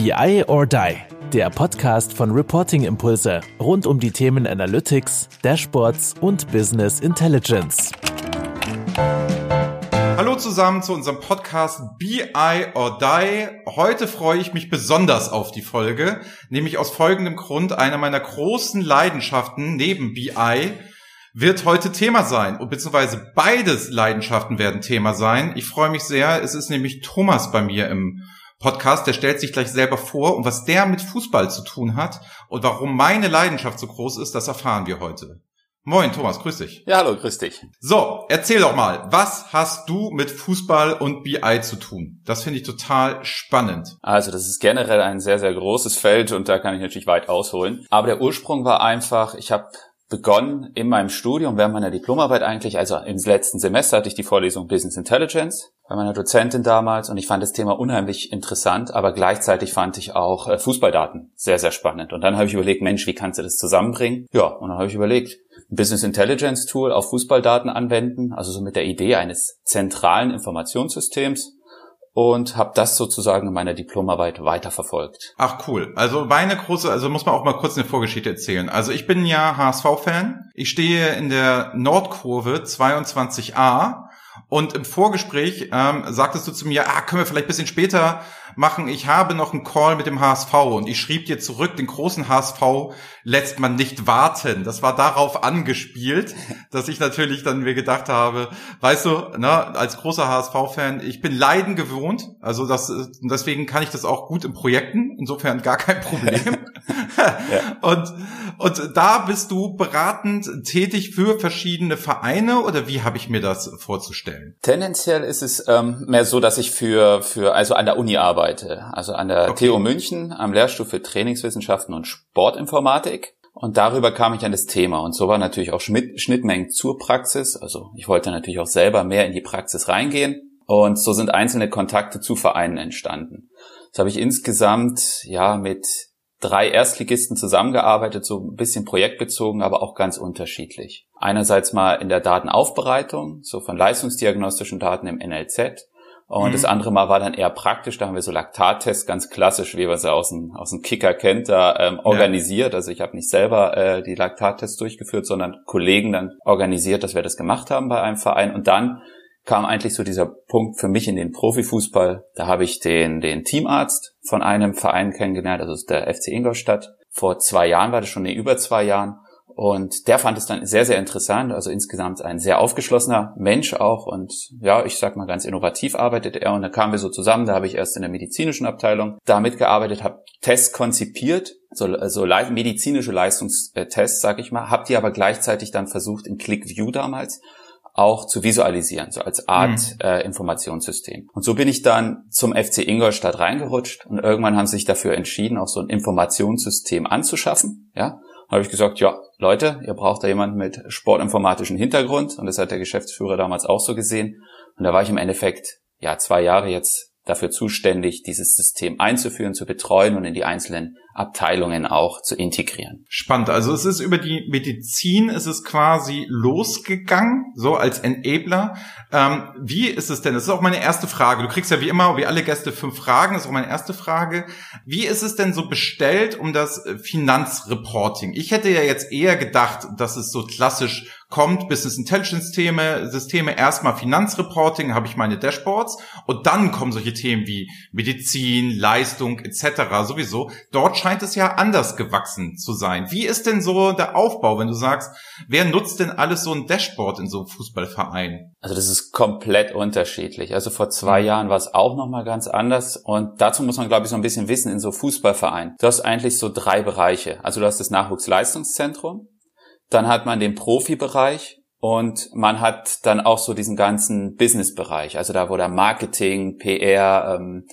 BI or Die, der Podcast von Reporting Impulse rund um die Themen Analytics, Dashboards und Business Intelligence. Hallo zusammen zu unserem Podcast BI or Die. Heute freue ich mich besonders auf die Folge, nämlich aus folgendem Grund. Eine meiner großen Leidenschaften neben BI wird heute Thema sein, beziehungsweise beides Leidenschaften werden Thema sein. Ich freue mich sehr. Es ist nämlich Thomas bei mir im Podcast, der stellt sich gleich selber vor und was der mit Fußball zu tun hat und warum meine Leidenschaft so groß ist, das erfahren wir heute. Moin, Thomas, grüß dich. Ja, hallo, grüß dich. So, erzähl doch mal, was hast du mit Fußball und BI zu tun? Das finde ich total spannend. Also, das ist generell ein sehr, sehr großes Feld und da kann ich natürlich weit ausholen. Aber der Ursprung war einfach, ich habe begonnen in meinem Studium, während meiner Diplomarbeit eigentlich, also im letzten Semester hatte ich die Vorlesung Business Intelligence bei meiner Dozentin damals und ich fand das Thema unheimlich interessant, aber gleichzeitig fand ich auch äh, Fußballdaten sehr, sehr spannend. Und dann habe ich überlegt, Mensch, wie kannst du das zusammenbringen? Ja, und dann habe ich überlegt, Business Intelligence Tool auf Fußballdaten anwenden, also so mit der Idee eines zentralen Informationssystems und habe das sozusagen in meiner Diplomarbeit weiterverfolgt. Ach cool. Also meine große, also muss man auch mal kurz eine Vorgeschichte erzählen. Also ich bin ja HSV-Fan. Ich stehe in der Nordkurve 22a und im Vorgespräch ähm, sagtest du zu mir, ah, können wir vielleicht bisschen später machen. Ich habe noch einen Call mit dem HSV und ich schrieb dir zurück, den großen HSV lässt man nicht warten. Das war darauf angespielt, dass ich natürlich dann mir gedacht habe, weißt du, ne, als großer HSV-Fan, ich bin Leiden gewohnt. Also das, deswegen kann ich das auch gut in Projekten. Insofern gar kein Problem. ja. Und, und da bist du beratend tätig für verschiedene Vereine oder wie habe ich mir das vorzustellen? Tendenziell ist es ähm, mehr so, dass ich für, für, also an der Uni arbeite. Also an der okay. TU München am Lehrstuhl für Trainingswissenschaften und Sportinformatik. Und darüber kam ich an das Thema. Und so war natürlich auch Schnittmengen zur Praxis. Also ich wollte natürlich auch selber mehr in die Praxis reingehen. Und so sind einzelne Kontakte zu Vereinen entstanden. Das habe ich insgesamt ja mit drei Erstligisten zusammengearbeitet, so ein bisschen projektbezogen, aber auch ganz unterschiedlich. Einerseits mal in der Datenaufbereitung, so von leistungsdiagnostischen Daten im NLZ und mhm. das andere Mal war dann eher praktisch, da haben wir so Laktattests, ganz klassisch, wie man sie aus dem, aus dem Kicker kennt, da ähm, organisiert. Ja. Also ich habe nicht selber äh, die Laktattests durchgeführt, sondern Kollegen dann organisiert, dass wir das gemacht haben bei einem Verein. Und dann kam eigentlich so dieser Punkt für mich in den Profifußball. Da habe ich den, den Teamarzt von einem Verein kennengelernt, also der FC Ingolstadt. Vor zwei Jahren war das schon, nee, über zwei Jahren. Und der fand es dann sehr, sehr interessant. Also insgesamt ein sehr aufgeschlossener Mensch auch. Und ja, ich sag mal ganz innovativ arbeitet er. Und da kamen wir so zusammen. Da habe ich erst in der medizinischen Abteilung da mitgearbeitet, habe Tests konzipiert, so, so le medizinische Leistungstests, sag ich mal, habe die aber gleichzeitig dann versucht in ClickView damals auch zu visualisieren, so als Art mhm. äh, Informationssystem. Und so bin ich dann zum FC Ingolstadt reingerutscht und irgendwann haben sie sich dafür entschieden, auch so ein Informationssystem anzuschaffen, ja, habe ich gesagt, ja, Leute, ihr braucht da jemanden mit sportinformatischen Hintergrund und das hat der Geschäftsführer damals auch so gesehen. Und da war ich im Endeffekt ja zwei Jahre jetzt dafür zuständig, dieses System einzuführen, zu betreuen und in die einzelnen Abteilungen auch zu integrieren. Spannend. Also es ist über die Medizin, ist es quasi losgegangen, so als Enabler. Ähm, wie ist es denn? Das ist auch meine erste Frage. Du kriegst ja wie immer, wie alle Gäste, fünf Fragen. Das ist auch meine erste Frage. Wie ist es denn so bestellt um das Finanzreporting? Ich hätte ja jetzt eher gedacht, dass es so klassisch kommt Business Intelligence Systeme, Systeme erstmal Finanzreporting, habe ich meine Dashboards und dann kommen solche Themen wie Medizin, Leistung etc. sowieso. Dort scheint es ja anders gewachsen zu sein. Wie ist denn so der Aufbau, wenn du sagst, wer nutzt denn alles so ein Dashboard in so einem Fußballverein? Also das ist komplett unterschiedlich. Also vor zwei mhm. Jahren war es auch nochmal ganz anders und dazu muss man glaube ich so ein bisschen wissen in so Fußballvereinen. Du hast eigentlich so drei Bereiche. Also du hast das Nachwuchsleistungszentrum, dann hat man den Profibereich und man hat dann auch so diesen ganzen Businessbereich, also da wo da Marketing, PR, ähm,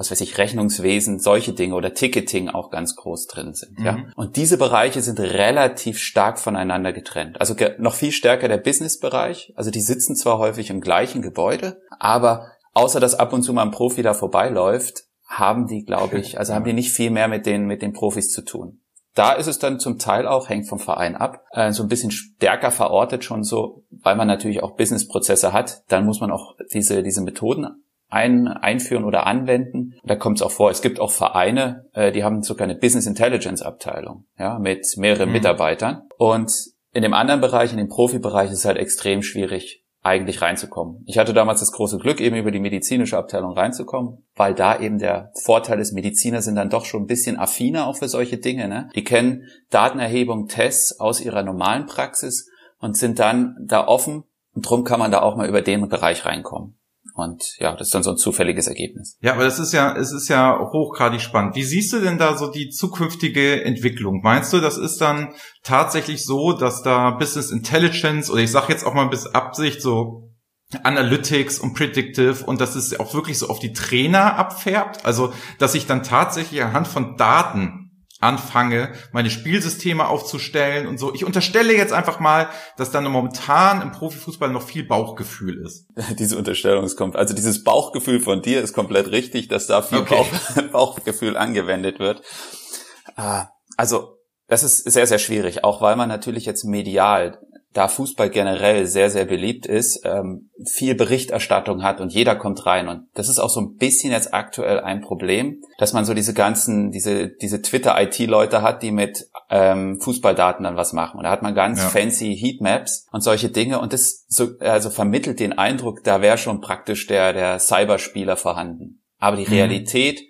was weiß ich, Rechnungswesen, solche Dinge oder Ticketing auch ganz groß drin sind. Mhm. Ja? Und diese Bereiche sind relativ stark voneinander getrennt. Also noch viel stärker der Businessbereich. Also die sitzen zwar häufig im gleichen Gebäude, aber außer dass ab und zu mal ein Profi da vorbeiläuft, haben die, glaube ich, also haben die nicht viel mehr mit den, mit den Profis zu tun. Da ist es dann zum Teil auch, hängt vom Verein ab, äh, so ein bisschen stärker verortet schon so, weil man natürlich auch Businessprozesse hat. Dann muss man auch diese, diese Methoden ein, einführen oder anwenden. Da kommt es auch vor. Es gibt auch Vereine, äh, die haben sogar eine Business Intelligence Abteilung, ja, mit mehreren mhm. Mitarbeitern. Und in dem anderen Bereich, in dem Profibereich, ist es halt extrem schwierig, eigentlich reinzukommen. Ich hatte damals das große Glück, eben über die medizinische Abteilung reinzukommen, weil da eben der Vorteil ist, Mediziner sind dann doch schon ein bisschen affiner auch für solche Dinge. Ne? Die kennen Datenerhebung, Tests aus ihrer normalen Praxis und sind dann da offen und drum kann man da auch mal über den Bereich reinkommen. Und ja, das ist dann so ein zufälliges Ergebnis. Ja, aber das ist ja, es ist ja hochgradig spannend. Wie siehst du denn da so die zukünftige Entwicklung? Meinst du, das ist dann tatsächlich so, dass da Business Intelligence oder ich sage jetzt auch mal bis Absicht so Analytics und Predictive und dass es auch wirklich so auf die Trainer abfärbt? Also, dass ich dann tatsächlich anhand von Daten anfange, meine Spielsysteme aufzustellen und so. Ich unterstelle jetzt einfach mal, dass dann momentan im Profifußball noch viel Bauchgefühl ist. Diese Unterstellung ist komplett, also dieses Bauchgefühl von dir ist komplett richtig, dass da viel okay. Bauch, Bauchgefühl angewendet wird. Ah, also, das ist sehr, sehr schwierig, auch weil man natürlich jetzt medial da Fußball generell sehr, sehr beliebt ist, ähm, viel Berichterstattung hat und jeder kommt rein. Und das ist auch so ein bisschen jetzt aktuell ein Problem, dass man so diese ganzen, diese, diese Twitter-IT-Leute hat, die mit ähm, Fußballdaten dann was machen. Und da hat man ganz ja. fancy Heatmaps und solche Dinge. Und das so, also vermittelt den Eindruck, da wäre schon praktisch der, der Cyberspieler vorhanden. Aber die mhm. Realität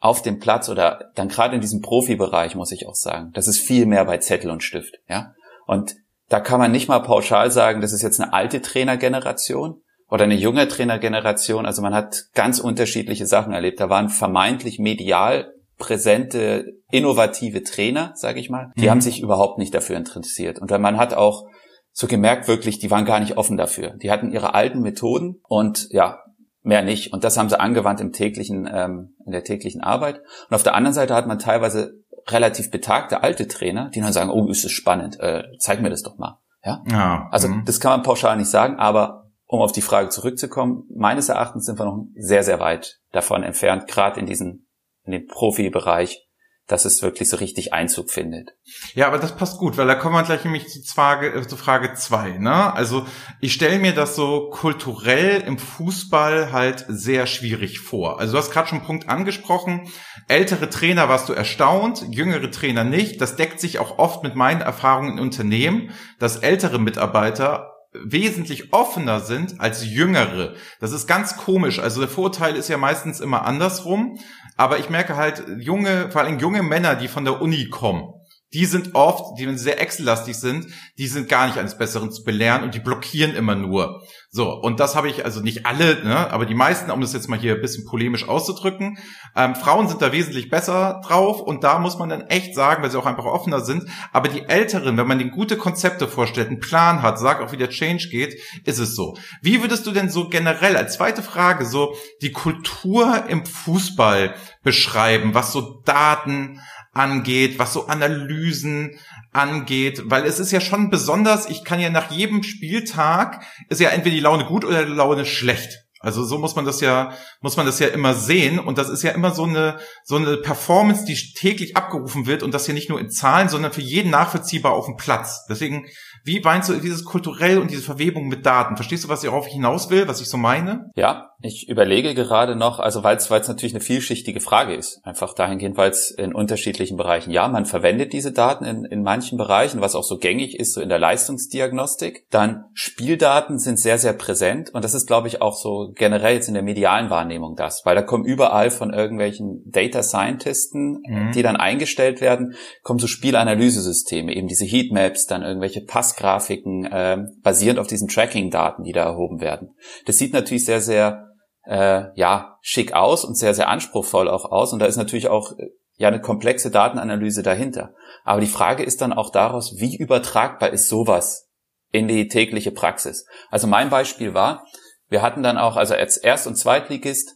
auf dem Platz oder dann gerade in diesem Profibereich, muss ich auch sagen, das ist viel mehr bei Zettel und Stift, ja. Und da kann man nicht mal pauschal sagen, das ist jetzt eine alte Trainergeneration oder eine junge Trainergeneration. Also man hat ganz unterschiedliche Sachen erlebt. Da waren vermeintlich medial präsente, innovative Trainer, sage ich mal. Die mhm. haben sich überhaupt nicht dafür interessiert. Und man hat auch so gemerkt wirklich, die waren gar nicht offen dafür. Die hatten ihre alten Methoden und ja, mehr nicht. Und das haben sie angewandt im täglichen, ähm, in der täglichen Arbeit. Und auf der anderen Seite hat man teilweise relativ betagte alte Trainer, die dann sagen, oh, ist es spannend, äh, zeig mir das doch mal. Ja. ja also mh. das kann man pauschal nicht sagen, aber um auf die Frage zurückzukommen, meines Erachtens sind wir noch sehr, sehr weit davon entfernt, gerade in diesem, in dem Profibereich, dass es wirklich so richtig Einzug findet. Ja, aber das passt gut, weil da kommen wir gleich nämlich zu Frage, äh, zu Frage zwei. Ne? Also ich stelle mir das so kulturell im Fußball halt sehr schwierig vor. Also du hast gerade schon einen Punkt angesprochen. Ältere Trainer warst du erstaunt, jüngere Trainer nicht. Das deckt sich auch oft mit meinen Erfahrungen in Unternehmen, dass ältere Mitarbeiter wesentlich offener sind als jüngere. Das ist ganz komisch. Also der Vorteil ist ja meistens immer andersrum. Aber ich merke halt, junge, vor allem junge Männer, die von der Uni kommen, die sind oft, die sehr Excel-lastig sind, die sind gar nicht eines Besseren zu belehren und die blockieren immer nur. So, und das habe ich, also nicht alle, ne, aber die meisten, um das jetzt mal hier ein bisschen polemisch auszudrücken, ähm, Frauen sind da wesentlich besser drauf und da muss man dann echt sagen, weil sie auch einfach offener sind, aber die Älteren, wenn man denen gute Konzepte vorstellt, einen Plan hat, sagt auch, wie der Change geht, ist es so. Wie würdest du denn so generell als zweite Frage so die Kultur im Fußball beschreiben, was so Daten, angeht, was so Analysen angeht, weil es ist ja schon besonders, ich kann ja nach jedem Spieltag, ist ja entweder die Laune gut oder die Laune schlecht. Also so muss man das ja, muss man das ja immer sehen. Und das ist ja immer so eine, so eine Performance, die täglich abgerufen wird und das ja nicht nur in Zahlen, sondern für jeden nachvollziehbar auf dem Platz. Deswegen wie meinst du dieses kulturell und diese Verwebung mit Daten? Verstehst du, was ich darauf hinaus will, was ich so meine? Ja, ich überlege gerade noch, also weil es natürlich eine vielschichtige Frage ist, einfach dahingehend, weil es in unterschiedlichen Bereichen, ja, man verwendet diese Daten in, in manchen Bereichen, was auch so gängig ist, so in der Leistungsdiagnostik. Dann Spieldaten sind sehr, sehr präsent und das ist, glaube ich, auch so generell jetzt in der medialen Wahrnehmung das, weil da kommen überall von irgendwelchen Data Scientisten, mhm. die dann eingestellt werden, kommen so Spielanalysesysteme, eben diese Heatmaps, dann irgendwelche Pass Grafiken äh, basierend auf diesen Tracking-Daten, die da erhoben werden. Das sieht natürlich sehr, sehr äh, ja schick aus und sehr, sehr anspruchsvoll auch aus. Und da ist natürlich auch äh, ja eine komplexe Datenanalyse dahinter. Aber die Frage ist dann auch daraus, wie übertragbar ist sowas in die tägliche Praxis? Also mein Beispiel war, wir hatten dann auch, also als Erst- und Zweitligist,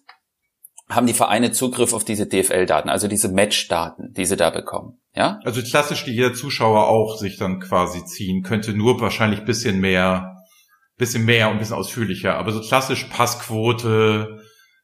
haben die Vereine Zugriff auf diese DFL-Daten, also diese Match-Daten, die sie da bekommen. Ja? Also klassisch, die jeder Zuschauer auch sich dann quasi ziehen könnte, nur wahrscheinlich bisschen mehr, bisschen mehr und bisschen ausführlicher. Aber so klassisch Passquote,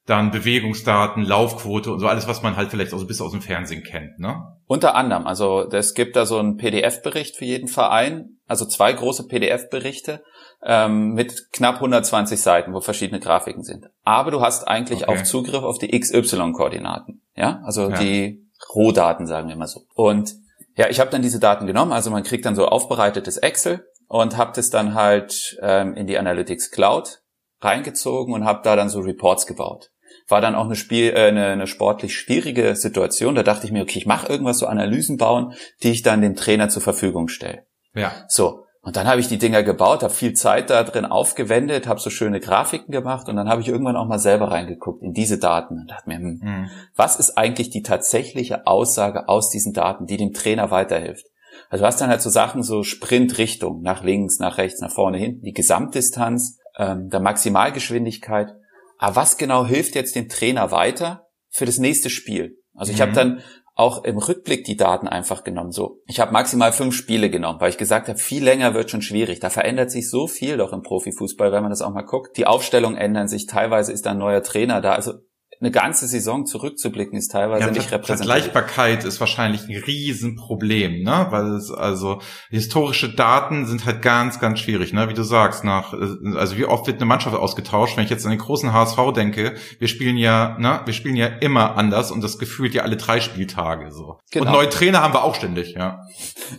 dann Bewegungsdaten, Laufquote und so alles, was man halt vielleicht auch so ein bisschen aus dem Fernsehen kennt, ne? Unter anderem, also es gibt da so einen PDF-Bericht für jeden Verein, also zwei große PDF-Berichte ähm, mit knapp 120 Seiten, wo verschiedene Grafiken sind. Aber du hast eigentlich okay. auch Zugriff auf die XY-Koordinaten. Ja, also ja. die Rohdaten, sagen wir mal so. Und ja, ich habe dann diese Daten genommen, also man kriegt dann so aufbereitetes Excel und habe das dann halt ähm, in die Analytics Cloud reingezogen und habe da dann so Reports gebaut. War dann auch eine, Spiel, äh, eine, eine sportlich schwierige Situation. Da dachte ich mir, okay, ich mache irgendwas, so Analysen bauen, die ich dann dem Trainer zur Verfügung stelle. Ja. So, und dann habe ich die Dinger gebaut, habe viel Zeit da drin aufgewendet, habe so schöne Grafiken gemacht und dann habe ich irgendwann auch mal selber reingeguckt in diese Daten und dachte mir, hm, mhm. was ist eigentlich die tatsächliche Aussage aus diesen Daten, die dem Trainer weiterhilft? Also du hast dann halt so Sachen, so Sprintrichtung, nach links, nach rechts, nach vorne, hinten, die Gesamtdistanz, ähm, der Maximalgeschwindigkeit. Aber was genau hilft jetzt dem Trainer weiter für das nächste Spiel? Also ich mhm. habe dann auch im Rückblick die Daten einfach genommen. So, ich habe maximal fünf Spiele genommen, weil ich gesagt habe, viel länger wird schon schwierig. Da verändert sich so viel doch im Profifußball, wenn man das auch mal guckt. Die Aufstellungen ändern sich, teilweise ist da ein neuer Trainer da. Also eine ganze Saison zurückzublicken ist teilweise ja, nicht repräsentativ. Vergleichbarkeit ist wahrscheinlich ein Riesenproblem, ne? Weil es also historische Daten sind halt ganz, ganz schwierig, ne? Wie du sagst, nach also wie oft wird eine Mannschaft ausgetauscht? Wenn ich jetzt an den großen HSV denke, wir spielen ja, ne? Wir spielen ja immer anders und das gefühlt ja alle drei Spieltage so. Genau. Und neue Trainer haben wir auch ständig, ja.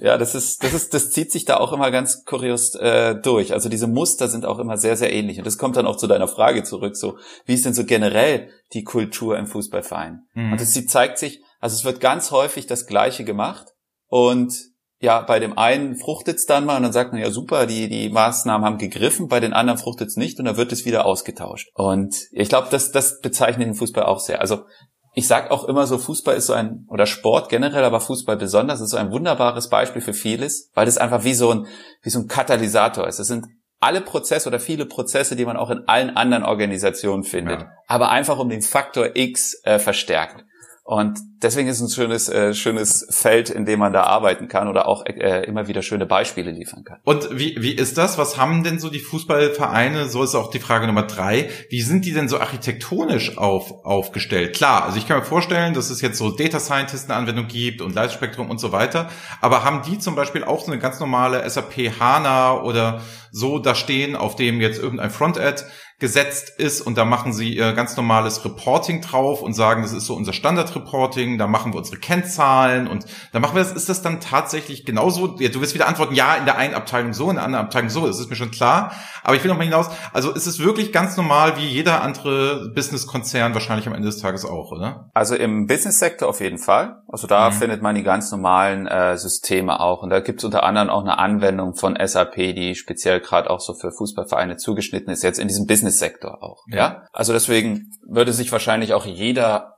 Ja, das ist, das ist, das zieht sich da auch immer ganz kurios äh, durch. Also diese Muster sind auch immer sehr, sehr ähnlich. Und das kommt dann auch zu deiner Frage zurück. So, wie ist denn so generell die Kultur im Fußballverein. Mhm. Und es zeigt sich, also es wird ganz häufig das Gleiche gemacht und ja, bei dem einen fruchtet's dann mal und dann sagt man ja super, die die Maßnahmen haben gegriffen, bei den anderen fruchtet's nicht und dann wird es wieder ausgetauscht. Und ich glaube, das das bezeichnet den Fußball auch sehr. Also ich sag auch immer so, Fußball ist so ein, oder Sport generell, aber Fußball besonders, ist so ein wunderbares Beispiel für vieles, weil das einfach wie so ein, wie so ein Katalysator ist. Es sind alle Prozesse oder viele Prozesse, die man auch in allen anderen Organisationen findet, ja. aber einfach um den Faktor X äh, verstärkt. Und deswegen ist es ein schönes, äh, schönes Feld, in dem man da arbeiten kann oder auch äh, immer wieder schöne Beispiele liefern kann. Und wie, wie ist das? Was haben denn so die Fußballvereine? So ist auch die Frage Nummer drei. Wie sind die denn so architektonisch auf, aufgestellt? Klar, also ich kann mir vorstellen, dass es jetzt so Data Scientisten-Anwendung gibt und Leistungsspektrum und so weiter. Aber haben die zum Beispiel auch so eine ganz normale SAP HANA oder so da stehen, auf dem jetzt irgendein Frontend gesetzt ist und da machen sie ihr ganz normales Reporting drauf und sagen, das ist so unser Standard-Reporting, da machen wir unsere Kennzahlen und da machen wir das, ist das dann tatsächlich genauso? Ja, du wirst wieder antworten, ja, in der einen Abteilung so, in der anderen Abteilung so, das ist mir schon klar, aber ich will noch mal hinaus, also ist es wirklich ganz normal wie jeder andere Business-Konzern wahrscheinlich am Ende des Tages auch, oder? Also im Business-Sektor auf jeden Fall, also da mhm. findet man die ganz normalen äh, Systeme auch und da gibt es unter anderem auch eine Anwendung von SAP, die speziell gerade auch so für Fußballvereine zugeschnitten ist, jetzt in diesem Business Business-Sektor auch. Ja. ja. Also deswegen würde sich wahrscheinlich auch jeder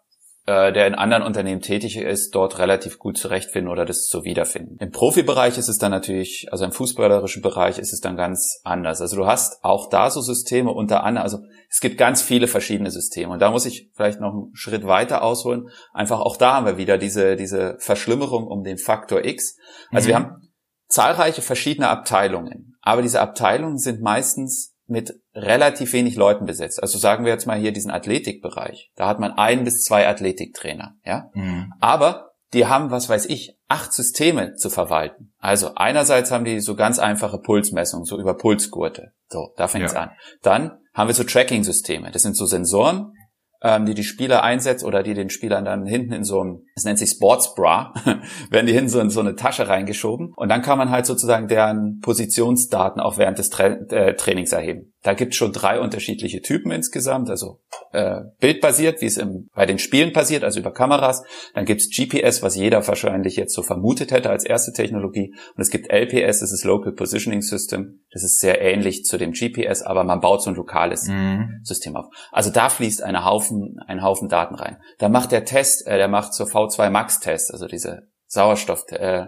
äh, der in anderen Unternehmen tätig ist, dort relativ gut zurechtfinden oder das zu wiederfinden. Im Profibereich ist es dann natürlich, also im fußballerischen Bereich ist es dann ganz anders. Also du hast auch da so Systeme unter anderem, also es gibt ganz viele verschiedene Systeme und da muss ich vielleicht noch einen Schritt weiter ausholen. Einfach auch da haben wir wieder diese, diese Verschlimmerung um den Faktor X. Also mhm. wir haben zahlreiche verschiedene Abteilungen, aber diese Abteilungen sind meistens mit relativ wenig Leuten besetzt. Also sagen wir jetzt mal hier diesen Athletikbereich. Da hat man ein bis zwei Athletiktrainer, ja. Mhm. Aber die haben, was weiß ich, acht Systeme zu verwalten. Also einerseits haben die so ganz einfache Pulsmessungen, so über Pulsgurte. So, da fängt es ja. an. Dann haben wir so Tracking-Systeme. Das sind so Sensoren, ähm, die die Spieler einsetzt oder die den Spielern dann hinten in so einem, es nennt sich Sports Bra, werden die hinten so in so eine Tasche reingeschoben und dann kann man halt sozusagen deren Positionsdaten auch während des Tra äh, Trainings erheben. Da gibt es schon drei unterschiedliche Typen insgesamt, also äh, bildbasiert, wie es im, bei den Spielen passiert, also über Kameras. Dann gibt es GPS, was jeder wahrscheinlich jetzt so vermutet hätte als erste Technologie. Und es gibt LPS, das ist Local Positioning System. Das ist sehr ähnlich zu dem GPS, aber man baut so ein lokales mhm. System auf. Also da fließt eine Haufen, ein Haufen Daten rein. Da macht der Test, äh, der macht so V2 Max Test, also diese Sauerstoff, äh,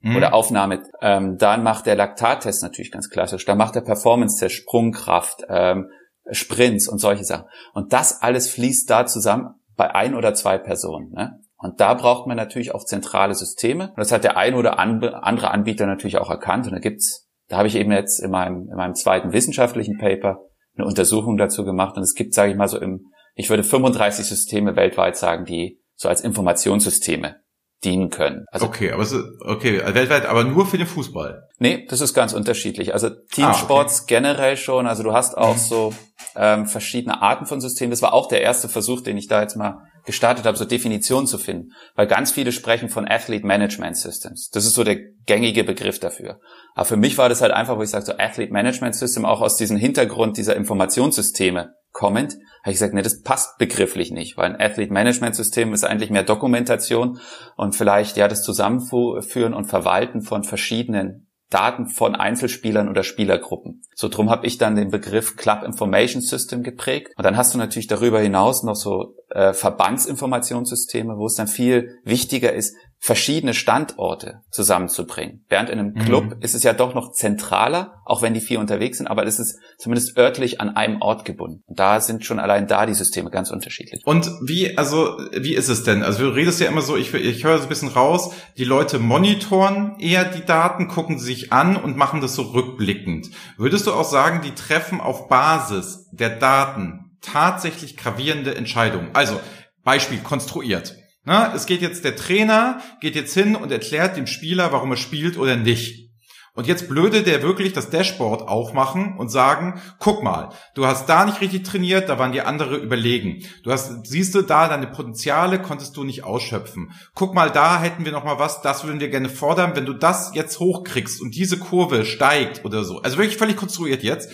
mhm. oder Aufnahme. Ähm, dann macht der Laktattest natürlich ganz klassisch. Dann macht der Performance-Test, Sprungkraft, ähm, Sprints und solche Sachen. Und das alles fließt da zusammen bei ein oder zwei Personen. Ne? Und da braucht man natürlich auch zentrale Systeme. Und das hat der ein oder andere Anbieter natürlich auch erkannt. Und da gibt's, da habe ich eben jetzt in meinem, in meinem zweiten wissenschaftlichen Paper eine Untersuchung dazu gemacht. Und es gibt, sage ich mal so im, ich würde 35 Systeme weltweit sagen, die so als Informationssysteme dienen können. Also okay, aber so, okay, weltweit, aber nur für den Fußball. Nee, das ist ganz unterschiedlich. Also Teamsports ah, okay. generell schon. Also du hast auch so ähm, verschiedene Arten von Systemen. Das war auch der erste Versuch, den ich da jetzt mal gestartet habe, so Definitionen zu finden. Weil ganz viele sprechen von Athlete Management Systems. Das ist so der gängige Begriff dafür. Aber für mich war das halt einfach, wo ich sage, so Athlete Management System auch aus diesem Hintergrund dieser Informationssysteme kommend, habe ich gesagt, nee, das passt begrifflich nicht, weil ein Athlete Management System ist eigentlich mehr Dokumentation und vielleicht ja das Zusammenführen und Verwalten von verschiedenen Daten von Einzelspielern oder Spielergruppen. So drum habe ich dann den Begriff Club Information System geprägt. Und dann hast du natürlich darüber hinaus noch so äh, Verbandsinformationssysteme, wo es dann viel wichtiger ist, verschiedene Standorte zusammenzubringen. Während in einem mhm. Club ist es ja doch noch zentraler, auch wenn die vier unterwegs sind, aber es ist zumindest örtlich an einem Ort gebunden. Und da sind schon allein da die Systeme ganz unterschiedlich. Und wie, also, wie ist es denn? Also du redest ja immer so, ich, ich höre so ein bisschen raus, die Leute monitoren eher die Daten, gucken sie sich an und machen das so rückblickend. Würdest du auch sagen, die treffen auf Basis der Daten tatsächlich gravierende Entscheidungen? Also, Beispiel konstruiert. Na, es geht jetzt, der Trainer geht jetzt hin und erklärt dem Spieler, warum er spielt oder nicht. Und jetzt blöde der wirklich das Dashboard aufmachen und sagen, guck mal, du hast da nicht richtig trainiert, da waren die andere überlegen. Du hast, siehst du da, deine Potenziale konntest du nicht ausschöpfen. Guck mal, da hätten wir noch mal was, das würden wir gerne fordern. Wenn du das jetzt hochkriegst und diese Kurve steigt oder so, also wirklich völlig konstruiert jetzt,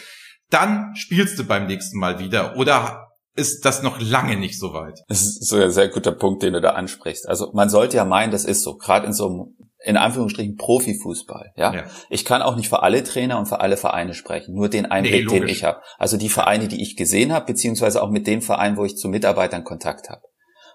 dann spielst du beim nächsten Mal wieder oder ist das noch lange nicht so weit. Das ist ein sehr guter Punkt, den du da ansprichst. Also man sollte ja meinen, das ist so, gerade in so einem in Anführungsstrichen Profifußball. Ja? ja? Ich kann auch nicht für alle Trainer und für alle Vereine sprechen, nur den Einblick, nee, den ich habe. Also die Vereine, die ich gesehen habe, beziehungsweise auch mit den Vereinen, wo ich zu Mitarbeitern Kontakt habe.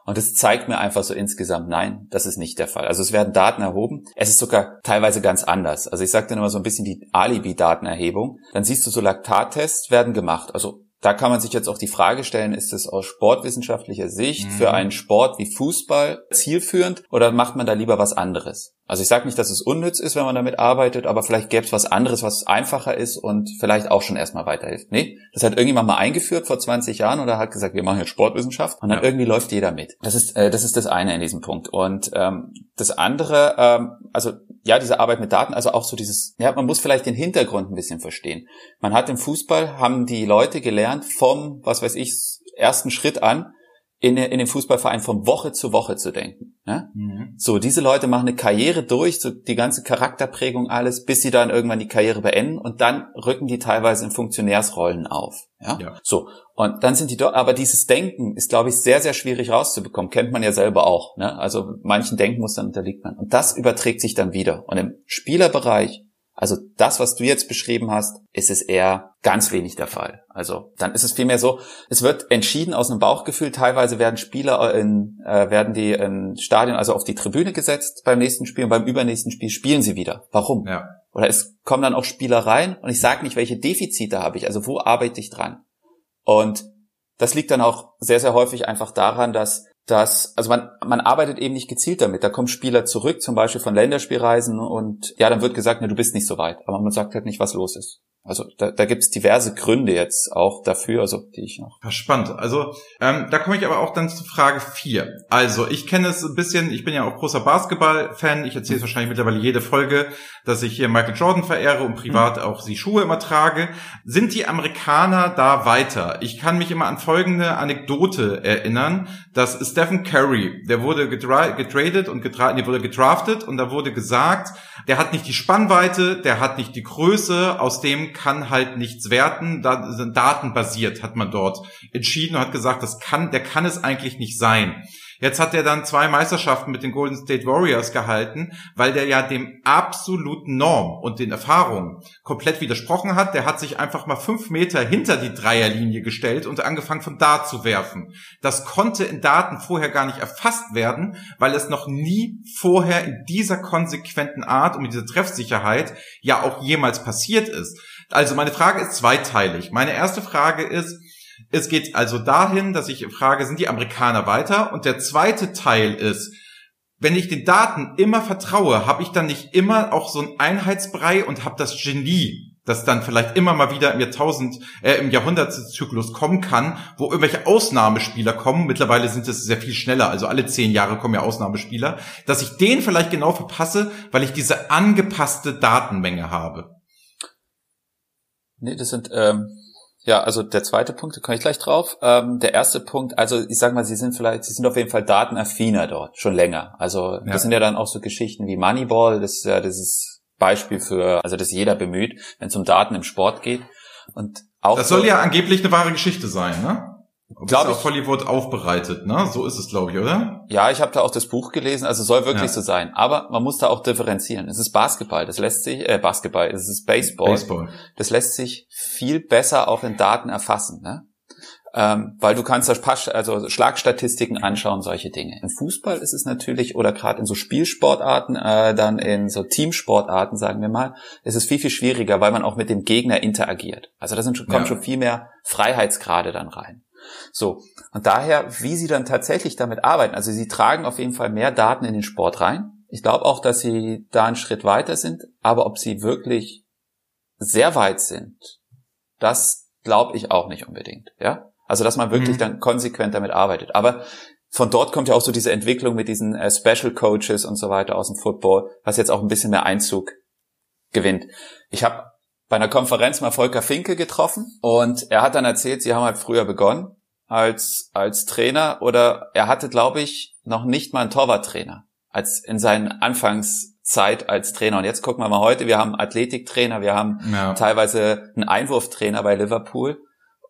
Und es zeigt mir einfach so insgesamt, nein, das ist nicht der Fall. Also es werden Daten erhoben. Es ist sogar teilweise ganz anders. Also ich sage dann immer so ein bisschen die Alibi-Datenerhebung. Dann siehst du so Laktattests werden gemacht. Also da kann man sich jetzt auch die Frage stellen, ist es aus sportwissenschaftlicher Sicht mhm. für einen Sport wie Fußball zielführend oder macht man da lieber was anderes? Also ich sage nicht, dass es unnütz ist, wenn man damit arbeitet, aber vielleicht gäbe es was anderes, was einfacher ist und vielleicht auch schon erstmal weiterhilft. Nee, das hat irgendjemand mal eingeführt vor 20 Jahren oder hat gesagt, wir machen jetzt Sportwissenschaft und dann ja. irgendwie läuft jeder mit. Das ist, äh, das ist das eine in diesem Punkt. Und ähm, das andere, ähm, also ja, diese Arbeit mit Daten, also auch so dieses, ja, man muss vielleicht den Hintergrund ein bisschen verstehen. Man hat im Fußball, haben die Leute gelernt vom, was weiß ich, ersten Schritt an, in, in dem Fußballverein von Woche zu Woche zu denken. Ne? Mhm. So, diese Leute machen eine Karriere durch, so die ganze Charakterprägung, alles, bis sie dann irgendwann die Karriere beenden und dann rücken die teilweise in Funktionärsrollen auf. Ja? ja. So, und dann sind die dort, aber dieses Denken ist, glaube ich, sehr, sehr schwierig rauszubekommen. Kennt man ja selber auch. Ne? Also manchen Denkmustern unterliegt man. Und das überträgt sich dann wieder. Und im Spielerbereich also das, was du jetzt beschrieben hast, ist es eher ganz wenig der Fall. Also dann ist es vielmehr so, es wird entschieden aus einem Bauchgefühl. Teilweise werden Spieler in, äh, werden die in Stadion also auf die Tribüne gesetzt beim nächsten Spiel und beim übernächsten Spiel spielen sie wieder. Warum? Ja. Oder es kommen dann auch Spieler rein und ich sage nicht, welche Defizite habe ich, also wo arbeite ich dran. Und das liegt dann auch sehr, sehr häufig einfach daran, dass dass, also man, man arbeitet eben nicht gezielt damit. Da kommen Spieler zurück, zum Beispiel von Länderspielreisen und ja, dann wird gesagt, ne, du bist nicht so weit. Aber man sagt halt nicht, was los ist. Also da, da gibt es diverse Gründe jetzt auch dafür, also die ich noch. Spannend. Also ähm, da komme ich aber auch dann zu Frage vier. Also ich kenne es ein bisschen, ich bin ja auch großer Basketball-Fan. Ich erzähle es wahrscheinlich mittlerweile jede Folge, dass ich hier Michael Jordan verehre und privat mhm. auch die Schuhe immer trage. Sind die Amerikaner da weiter? Ich kann mich immer an folgende Anekdote erinnern, dass Stephen Curry, der wurde getradet und getra nee, wurde gedraftet und da wurde gesagt, der hat nicht die Spannweite, der hat nicht die Größe, aus dem kann halt nichts werten, da sind datenbasiert, hat man dort entschieden und hat gesagt, das kann, der kann es eigentlich nicht sein. Jetzt hat er dann zwei Meisterschaften mit den Golden State Warriors gehalten, weil der ja dem absoluten Norm und den Erfahrungen komplett widersprochen hat. Der hat sich einfach mal fünf Meter hinter die Dreierlinie gestellt und angefangen von da zu werfen. Das konnte in Daten vorher gar nicht erfasst werden, weil es noch nie vorher in dieser konsequenten Art und mit dieser Treffsicherheit ja auch jemals passiert ist. Also meine Frage ist zweiteilig. Meine erste Frage ist, es geht also dahin, dass ich frage, sind die Amerikaner weiter? Und der zweite Teil ist, wenn ich den Daten immer vertraue, habe ich dann nicht immer auch so ein Einheitsbrei und habe das Genie dass dann vielleicht immer mal wieder im Jahrtausend, äh, im Jahrhundertzyklus kommen kann, wo irgendwelche Ausnahmespieler kommen. Mittlerweile sind es sehr viel schneller, also alle zehn Jahre kommen ja Ausnahmespieler, dass ich den vielleicht genau verpasse, weil ich diese angepasste Datenmenge habe. Nee, das sind, ähm, ja, also der zweite Punkt, da komme ich gleich drauf. Ähm, der erste Punkt, also ich sag mal, sie sind vielleicht, sie sind auf jeden Fall datenaffiner dort, schon länger. Also ja. das sind ja dann auch so Geschichten wie Moneyball, das ist ja dieses Beispiel für, also das jeder bemüht, wenn es um Daten im Sport geht. Und auch das soll ja angeblich eine wahre Geschichte sein, ne? Glaube ich. Hollywood aufbereitet, ne? So ist es, glaube ich, oder? Ja, ich habe da auch das Buch gelesen, also soll wirklich ja. so sein. Aber man muss da auch differenzieren. Es ist Basketball, das lässt sich, äh, Basketball, es ist Baseball. Baseball. Das lässt sich viel besser auch in Daten erfassen, ne? Ähm, weil du kannst da also Schlagstatistiken anschauen, solche Dinge. Im Fußball ist es natürlich, oder gerade in so Spielsportarten, äh, dann in so Teamsportarten, sagen wir mal, ist es viel, viel schwieriger, weil man auch mit dem Gegner interagiert. Also da sind schon, kommt ja. schon viel mehr Freiheitsgrade dann rein. So. Und daher, wie sie dann tatsächlich damit arbeiten, also sie tragen auf jeden Fall mehr Daten in den Sport rein. Ich glaube auch, dass sie da einen Schritt weiter sind, aber ob sie wirklich sehr weit sind, das glaube ich auch nicht unbedingt, ja. Also, dass man wirklich mhm. dann konsequent damit arbeitet. Aber von dort kommt ja auch so diese Entwicklung mit diesen äh, Special Coaches und so weiter aus dem Football, was jetzt auch ein bisschen mehr Einzug gewinnt. Ich habe bei einer Konferenz mal Volker Finke getroffen und er hat dann erzählt, sie haben halt früher begonnen als, als Trainer oder er hatte, glaube ich, noch nicht mal einen Torwarttrainer als in seinen Anfangszeit als Trainer. Und jetzt gucken wir mal heute, wir haben Athletiktrainer, wir haben ja. teilweise einen Einwurftrainer bei Liverpool.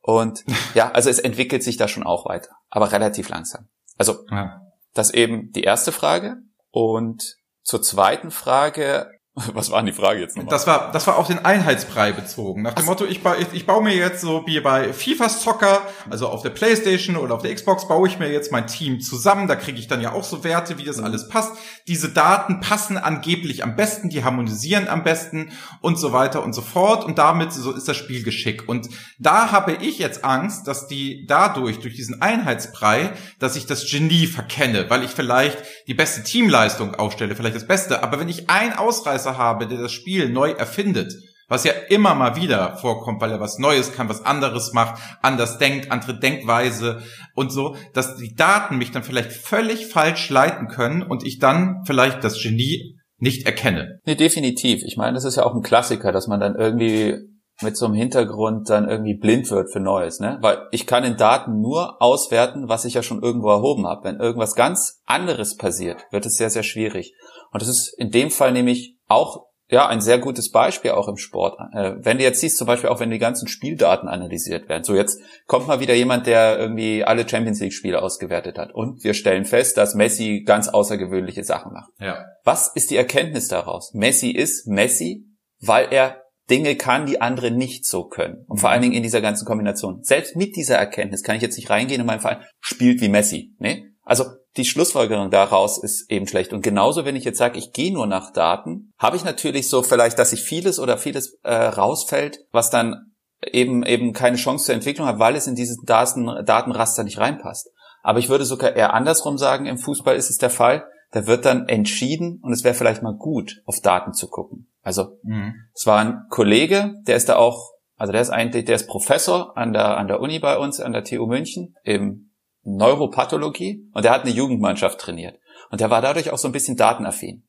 Und ja, also es entwickelt sich da schon auch weiter, aber relativ langsam. Also ja. das eben die erste Frage. Und zur zweiten Frage, Was war denn die Frage jetzt nochmal? Das war, das war auf den Einheitsbrei bezogen. Nach dem Motto, ich, ba, ich, ich baue mir jetzt so wie bei FIFA Soccer, also auf der Playstation oder auf der Xbox, baue ich mir jetzt mein Team zusammen. Da kriege ich dann ja auch so Werte, wie das mhm. alles passt. Diese Daten passen angeblich am besten, die harmonisieren am besten und so weiter und so fort. Und damit so ist das Spiel geschickt. Und da habe ich jetzt Angst, dass die dadurch, durch diesen Einheitsbrei, dass ich das Genie verkenne, weil ich vielleicht die beste Teamleistung aufstelle, vielleicht das Beste. Aber wenn ich ein Ausreißer Ausreißer habe, der das Spiel neu erfindet, was ja immer mal wieder vorkommt, weil er was Neues kann, was anderes macht, anders denkt, andere Denkweise und so, dass die Daten mich dann vielleicht völlig falsch leiten können und ich dann vielleicht das Genie nicht erkenne. Nee, definitiv. Ich meine, das ist ja auch ein Klassiker, dass man dann irgendwie mit so einem Hintergrund dann irgendwie blind wird für Neues, ne? Weil ich kann in Daten nur auswerten, was ich ja schon irgendwo erhoben habe. Wenn irgendwas ganz anderes passiert, wird es sehr, sehr schwierig. Und das ist in dem Fall nämlich auch ja ein sehr gutes Beispiel auch im Sport. Äh, wenn du jetzt siehst, zum Beispiel auch wenn die ganzen Spieldaten analysiert werden. So jetzt kommt mal wieder jemand, der irgendwie alle Champions League Spiele ausgewertet hat und wir stellen fest, dass Messi ganz außergewöhnliche Sachen macht. Ja. Was ist die Erkenntnis daraus? Messi ist Messi, weil er Dinge kann, die andere nicht so können. Und vor mhm. allen Dingen in dieser ganzen Kombination. Selbst mit dieser Erkenntnis kann ich jetzt nicht reingehen und mein Verein spielt wie Messi. Ne? Also die Schlussfolgerung daraus ist eben schlecht. Und genauso, wenn ich jetzt sage, ich gehe nur nach Daten, habe ich natürlich so vielleicht, dass sich vieles oder vieles äh, rausfällt, was dann eben eben keine Chance zur Entwicklung hat, weil es in diesen Daten, Datenraster nicht reinpasst. Aber ich würde sogar eher andersrum sagen, im Fußball ist es der Fall, da wird dann entschieden und es wäre vielleicht mal gut, auf Daten zu gucken. Also mhm. es war ein Kollege, der ist da auch, also der ist eigentlich, der ist Professor an der an der Uni bei uns, an der TU München im Neuropathologie und der hat eine Jugendmannschaft trainiert. Und der war dadurch auch so ein bisschen datenaffin.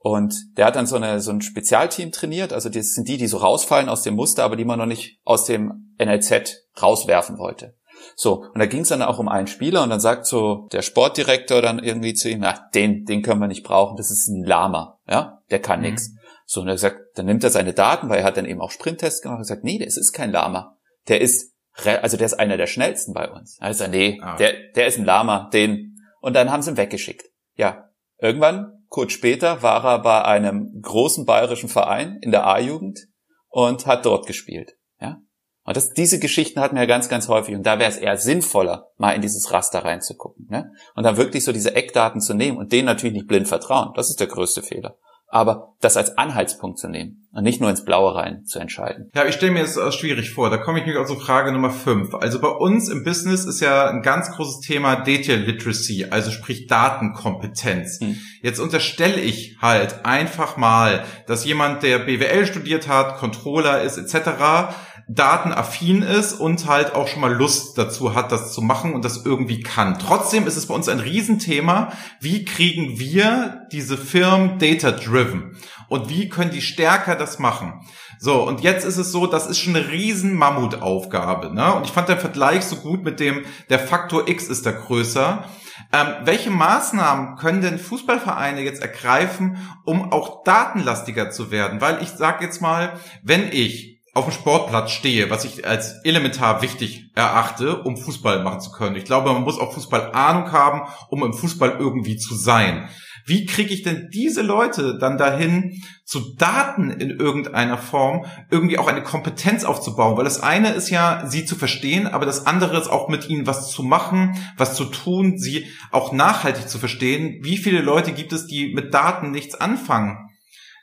Und der hat dann so, eine, so ein Spezialteam trainiert, also das sind die, die so rausfallen aus dem Muster, aber die man noch nicht aus dem NLZ rauswerfen wollte. So, und da ging es dann auch um einen Spieler und dann sagt so der Sportdirektor dann irgendwie zu ihm, na, den, den können wir nicht brauchen, das ist ein Lama, ja, der kann mhm. nichts. So, und er sagt, dann nimmt er seine Daten, weil er hat dann eben auch Sprinttests gemacht und sagt, nee, das ist kein Lama. Der ist also der ist einer der schnellsten bei uns. Also nee, ah. der, der ist ein Lama, den. Und dann haben sie ihn weggeschickt. Ja, irgendwann, kurz später, war er bei einem großen bayerischen Verein in der A-Jugend und hat dort gespielt. Ja. Und das, diese Geschichten hatten wir ja ganz, ganz häufig. Und da wäre es eher sinnvoller, mal in dieses Raster reinzugucken. Ne? Und dann wirklich so diese Eckdaten zu nehmen und denen natürlich nicht blind vertrauen. Das ist der größte Fehler. Aber das als Anhaltspunkt zu nehmen und nicht nur ins Blaue rein zu entscheiden. Ja, ich stelle mir das schwierig vor. Da komme ich nämlich auch zur Frage Nummer fünf. Also bei uns im Business ist ja ein ganz großes Thema Data Literacy, also sprich Datenkompetenz. Hm. Jetzt unterstelle ich halt einfach mal, dass jemand, der BWL studiert hat, Controller ist etc., datenaffin ist und halt auch schon mal Lust dazu hat, das zu machen und das irgendwie kann. Trotzdem ist es bei uns ein Riesenthema. Wie kriegen wir diese Firmen data-driven? Und wie können die stärker das machen? So, und jetzt ist es so, das ist schon eine riesen Mammutaufgabe. Ne? Und ich fand den Vergleich so gut mit dem, der Faktor X ist da größer. Ähm, welche Maßnahmen können denn Fußballvereine jetzt ergreifen, um auch datenlastiger zu werden? Weil ich sage jetzt mal, wenn ich auf dem Sportplatz stehe, was ich als elementar wichtig erachte, um Fußball machen zu können. Ich glaube, man muss auch Fußball Ahnung haben, um im Fußball irgendwie zu sein. Wie kriege ich denn diese Leute dann dahin, zu Daten in irgendeiner Form irgendwie auch eine Kompetenz aufzubauen? Weil das eine ist ja, sie zu verstehen, aber das andere ist auch mit ihnen was zu machen, was zu tun, sie auch nachhaltig zu verstehen. Wie viele Leute gibt es, die mit Daten nichts anfangen?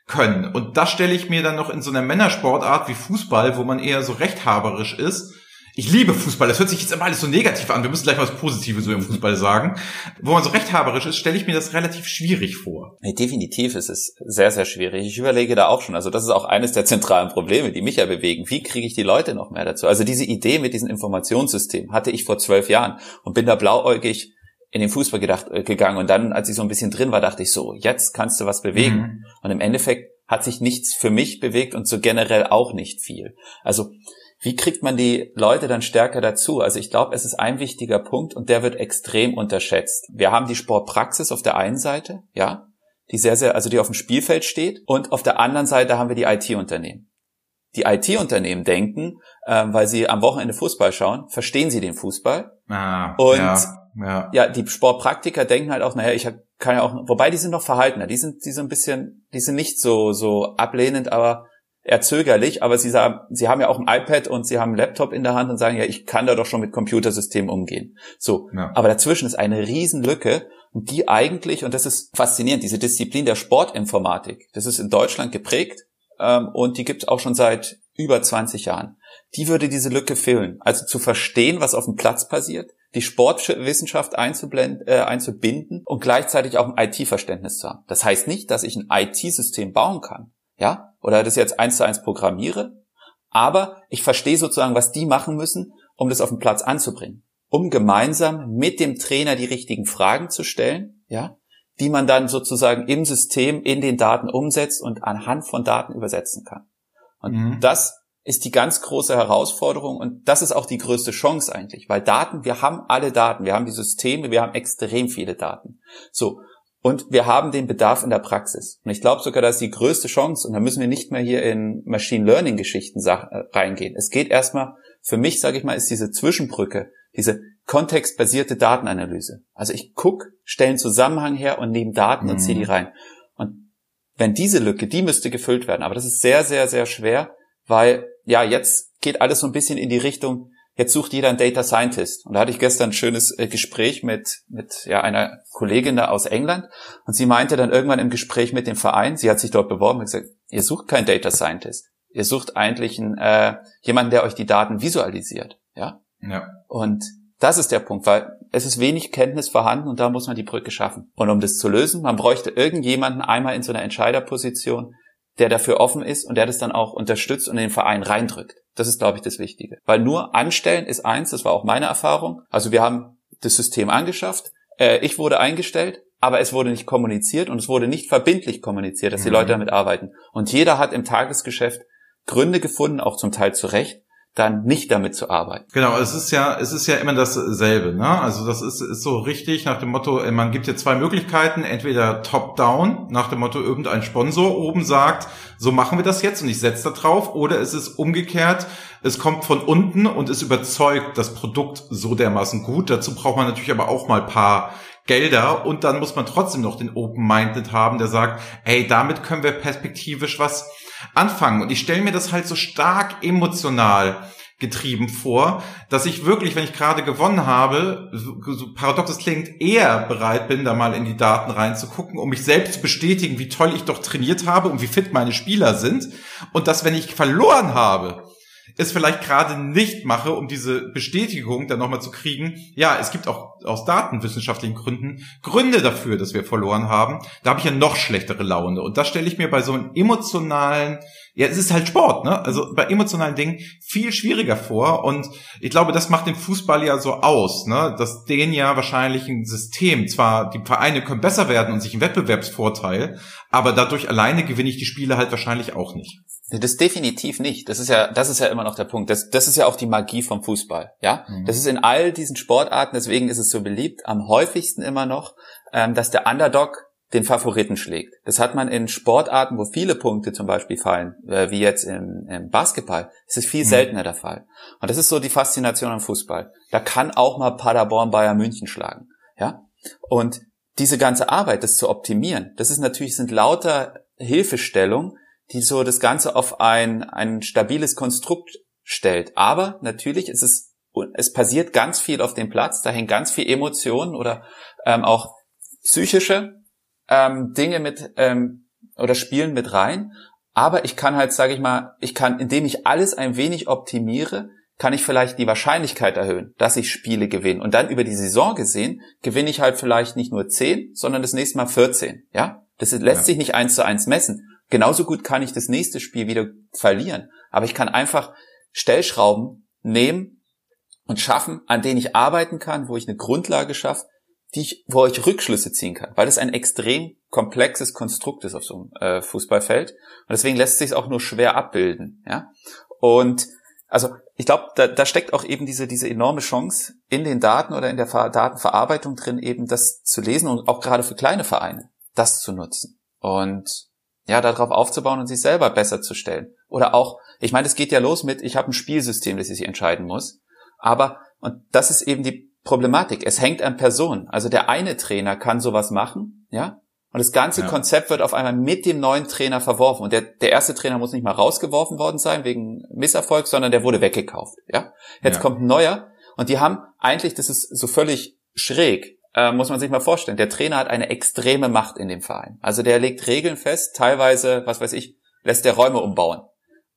Können. Und das stelle ich mir dann noch in so einer Männersportart wie Fußball, wo man eher so rechthaberisch ist. Ich liebe Fußball, das hört sich jetzt immer alles so negativ an. Wir müssen gleich mal was Positives so im Fußball sagen. Wo man so rechthaberisch ist, stelle ich mir das relativ schwierig vor. Nee, definitiv ist es sehr, sehr schwierig. Ich überlege da auch schon. Also das ist auch eines der zentralen Probleme, die mich ja bewegen. Wie kriege ich die Leute noch mehr dazu? Also diese Idee mit diesem Informationssystem hatte ich vor zwölf Jahren und bin da blauäugig in den Fußball gedacht, äh, gegangen und dann, als ich so ein bisschen drin war, dachte ich so, jetzt kannst du was bewegen. Mhm. Und im Endeffekt hat sich nichts für mich bewegt und so generell auch nicht viel. Also wie kriegt man die Leute dann stärker dazu? Also ich glaube, es ist ein wichtiger Punkt und der wird extrem unterschätzt. Wir haben die Sportpraxis auf der einen Seite, ja, die sehr, sehr, also die auf dem Spielfeld steht und auf der anderen Seite haben wir die IT-Unternehmen. Die IT-Unternehmen denken, äh, weil sie am Wochenende Fußball schauen, verstehen sie den Fußball. Ah, und ja ja. ja, die Sportpraktiker denken halt auch, naja, ich kann ja auch, wobei die sind noch verhaltener, die sind, die sind ein bisschen, die sind nicht so, so ablehnend, aber eher zögerlich, aber sie sagen, sie haben ja auch ein iPad und sie haben einen Laptop in der Hand und sagen, ja, ich kann da doch schon mit Computersystemen umgehen. So. Ja. Aber dazwischen ist eine Riesenlücke und die eigentlich, und das ist faszinierend, diese Disziplin der Sportinformatik, das ist in Deutschland geprägt ähm, und die gibt es auch schon seit über 20 Jahren. Die würde diese Lücke füllen. Also zu verstehen, was auf dem Platz passiert, die Sportwissenschaft einzublenden, äh, einzubinden und gleichzeitig auch ein IT-Verständnis zu haben. Das heißt nicht, dass ich ein IT-System bauen kann, ja, oder das jetzt eins zu eins programmiere, aber ich verstehe sozusagen, was die machen müssen, um das auf den Platz anzubringen, um gemeinsam mit dem Trainer die richtigen Fragen zu stellen, ja, die man dann sozusagen im System in den Daten umsetzt und anhand von Daten übersetzen kann. Und mhm. das ist die ganz große Herausforderung und das ist auch die größte Chance eigentlich, weil Daten, wir haben alle Daten, wir haben die Systeme, wir haben extrem viele Daten. So. Und wir haben den Bedarf in der Praxis. Und ich glaube sogar, dass die größte Chance, und da müssen wir nicht mehr hier in Machine Learning Geschichten äh, reingehen. Es geht erstmal, für mich, sage ich mal, ist diese Zwischenbrücke, diese kontextbasierte Datenanalyse. Also ich guck, stelle einen Zusammenhang her und nehme Daten mhm. und ziehe die rein. Und wenn diese Lücke, die müsste gefüllt werden, aber das ist sehr, sehr, sehr schwer, weil ja, jetzt geht alles so ein bisschen in die Richtung, jetzt sucht jeder einen Data Scientist. Und da hatte ich gestern ein schönes äh, Gespräch mit, mit ja, einer Kollegin da aus England. Und sie meinte dann irgendwann im Gespräch mit dem Verein, sie hat sich dort beworben und gesagt, ihr sucht keinen Data Scientist. Ihr sucht eigentlich einen, äh, jemanden, der euch die Daten visualisiert. Ja? ja. Und das ist der Punkt, weil es ist wenig Kenntnis vorhanden und da muss man die Brücke schaffen. Und um das zu lösen, man bräuchte irgendjemanden einmal in so einer Entscheiderposition, der dafür offen ist und der das dann auch unterstützt und in den Verein reindrückt. Das ist, glaube ich, das Wichtige. Weil nur anstellen ist eins, das war auch meine Erfahrung. Also wir haben das System angeschafft, äh, ich wurde eingestellt, aber es wurde nicht kommuniziert und es wurde nicht verbindlich kommuniziert, dass die mhm. Leute damit arbeiten. Und jeder hat im Tagesgeschäft Gründe gefunden, auch zum Teil zu Recht, dann nicht damit zu arbeiten. Genau, es ist ja, es ist ja immer dasselbe, ne? Also das ist, ist so richtig nach dem Motto, äh, man gibt hier zwei Möglichkeiten, entweder top-down, nach dem Motto, irgendein Sponsor oben sagt, so machen wir das jetzt und ich setze da drauf, oder es ist umgekehrt, es kommt von unten und es überzeugt das Produkt so dermaßen gut. Dazu braucht man natürlich aber auch mal paar Gelder und dann muss man trotzdem noch den Open-Minded haben, der sagt, hey, damit können wir perspektivisch was anfangen. Und ich stelle mir das halt so stark emotional getrieben vor, dass ich wirklich, wenn ich gerade gewonnen habe, so, so paradox es klingt, eher bereit bin, da mal in die Daten reinzugucken, um mich selbst zu bestätigen, wie toll ich doch trainiert habe und wie fit meine Spieler sind. Und dass, wenn ich verloren habe, es vielleicht gerade nicht mache, um diese Bestätigung dann nochmal zu kriegen. Ja, es gibt auch aus datenwissenschaftlichen Gründen Gründe dafür, dass wir verloren haben. Da habe ich ja noch schlechtere Laune. Und das stelle ich mir bei so einem emotionalen, ja, es ist halt Sport, ne? Also bei emotionalen Dingen viel schwieriger vor. Und ich glaube, das macht den Fußball ja so aus, ne? Dass den ja wahrscheinlich ein System, zwar die Vereine können besser werden und sich einen Wettbewerbsvorteil, aber dadurch alleine gewinne ich die Spiele halt wahrscheinlich auch nicht. Das definitiv nicht. Das ist ja, das ist ja immer noch der Punkt. Das, das ist ja auch die Magie vom Fußball. Ja, mhm. das ist in all diesen Sportarten. Deswegen ist es so beliebt. Am häufigsten immer noch, ähm, dass der Underdog den Favoriten schlägt. Das hat man in Sportarten, wo viele Punkte zum Beispiel fallen, äh, wie jetzt im, im Basketball. Das ist viel mhm. seltener der Fall. Und das ist so die Faszination am Fußball. Da kann auch mal Paderborn Bayern München schlagen. Ja, und diese ganze Arbeit, das zu optimieren, das ist natürlich sind lauter Hilfestellungen die so das Ganze auf ein, ein stabiles Konstrukt stellt. Aber natürlich ist es, es passiert ganz viel auf dem Platz, da hängen ganz viel Emotionen oder ähm, auch psychische ähm, Dinge mit ähm, oder Spielen mit rein. Aber ich kann halt, sage ich mal, ich kann, indem ich alles ein wenig optimiere, kann ich vielleicht die Wahrscheinlichkeit erhöhen, dass ich Spiele gewinne. Und dann über die Saison gesehen, gewinne ich halt vielleicht nicht nur 10, sondern das nächste Mal 14. Ja? Das lässt ja. sich nicht eins zu eins messen. Genauso gut kann ich das nächste Spiel wieder verlieren. Aber ich kann einfach Stellschrauben nehmen und schaffen, an denen ich arbeiten kann, wo ich eine Grundlage schaffe, die ich, wo ich Rückschlüsse ziehen kann, weil das ein extrem komplexes Konstrukt ist auf so einem äh, Fußballfeld. Und deswegen lässt sich es auch nur schwer abbilden. Ja? Und also ich glaube, da, da steckt auch eben diese, diese enorme Chance in den Daten oder in der Ver Datenverarbeitung drin, eben das zu lesen und auch gerade für kleine Vereine das zu nutzen. Und ja, darauf aufzubauen und sich selber besser zu stellen. Oder auch, ich meine, es geht ja los mit, ich habe ein Spielsystem, das ich entscheiden muss. Aber, und das ist eben die Problematik, es hängt an Personen. Also der eine Trainer kann sowas machen, ja, und das ganze ja. Konzept wird auf einmal mit dem neuen Trainer verworfen. Und der, der erste Trainer muss nicht mal rausgeworfen worden sein wegen Misserfolg, sondern der wurde weggekauft. Ja, jetzt ja. kommt ein neuer und die haben eigentlich, das ist so völlig schräg äh, muss man sich mal vorstellen. Der Trainer hat eine extreme Macht in dem Verein. Also der legt Regeln fest, teilweise, was weiß ich, lässt der Räume umbauen.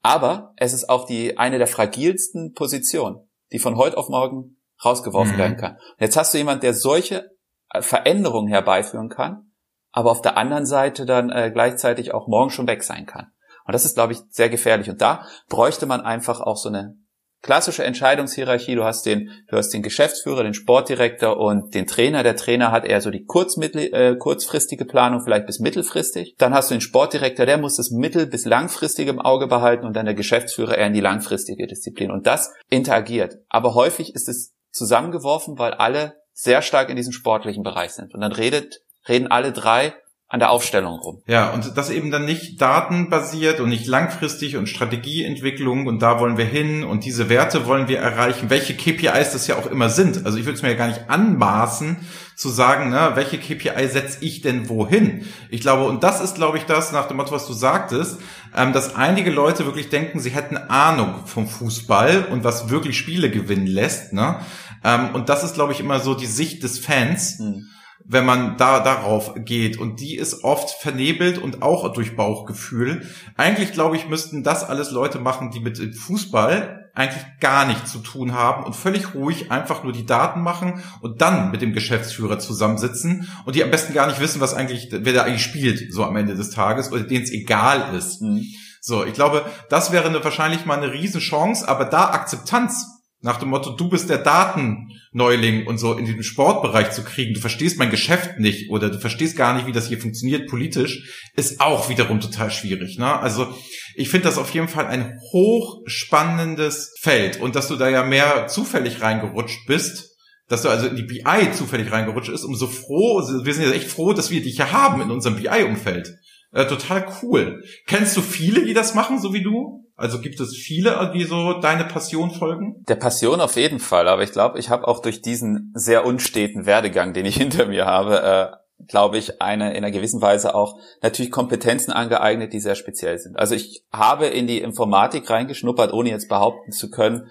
Aber es ist auch die eine der fragilsten Positionen, die von heute auf morgen rausgeworfen mhm. werden kann. Und jetzt hast du jemand, der solche äh, Veränderungen herbeiführen kann, aber auf der anderen Seite dann äh, gleichzeitig auch morgen schon weg sein kann. Und das ist, glaube ich, sehr gefährlich. Und da bräuchte man einfach auch so eine klassische Entscheidungshierarchie. Du hast den, du hast den Geschäftsführer, den Sportdirektor und den Trainer. Der Trainer hat eher so die kurzmittel, äh, kurzfristige Planung, vielleicht bis mittelfristig. Dann hast du den Sportdirektor, der muss das mittel- bis langfristige im Auge behalten und dann der Geschäftsführer eher in die langfristige Disziplin. Und das interagiert. Aber häufig ist es zusammengeworfen, weil alle sehr stark in diesem sportlichen Bereich sind. Und dann redet, reden alle drei an der Aufstellung rum. Ja, und das eben dann nicht datenbasiert und nicht langfristig und Strategieentwicklung und da wollen wir hin und diese Werte wollen wir erreichen, welche KPIs das ja auch immer sind. Also ich würde es mir ja gar nicht anmaßen zu sagen, ne, welche KPI setze ich denn wohin? Ich glaube, und das ist, glaube ich, das nach dem Motto, was du sagtest, ähm, dass einige Leute wirklich denken, sie hätten Ahnung vom Fußball und was wirklich Spiele gewinnen lässt. Ne? Ähm, und das ist, glaube ich, immer so die Sicht des Fans. Mhm wenn man da darauf geht. Und die ist oft vernebelt und auch durch Bauchgefühl. Eigentlich, glaube ich, müssten das alles Leute machen, die mit Fußball eigentlich gar nichts zu tun haben und völlig ruhig einfach nur die Daten machen und dann mit dem Geschäftsführer zusammensitzen und die am besten gar nicht wissen, was eigentlich, wer da eigentlich spielt, so am Ende des Tages, oder denen es egal ist. Mhm. So, ich glaube, das wäre eine, wahrscheinlich mal eine Riesenchance, aber da Akzeptanz nach dem Motto, du bist der Datenneuling und so in diesem Sportbereich zu kriegen, du verstehst mein Geschäft nicht oder du verstehst gar nicht, wie das hier funktioniert politisch, ist auch wiederum total schwierig. Ne? Also ich finde das auf jeden Fall ein hochspannendes Feld und dass du da ja mehr zufällig reingerutscht bist, dass du also in die BI zufällig reingerutscht ist, umso froh, wir sind ja echt froh, dass wir dich ja haben in unserem BI-Umfeld. Äh, total cool. Kennst du viele, die das machen, so wie du? Also gibt es viele, die so deine Passion folgen? Der Passion auf jeden Fall, aber ich glaube, ich habe auch durch diesen sehr unsteten Werdegang, den ich hinter mir habe, äh, glaube ich, eine in einer gewissen Weise auch natürlich Kompetenzen angeeignet, die sehr speziell sind. Also ich habe in die Informatik reingeschnuppert, ohne jetzt behaupten zu können,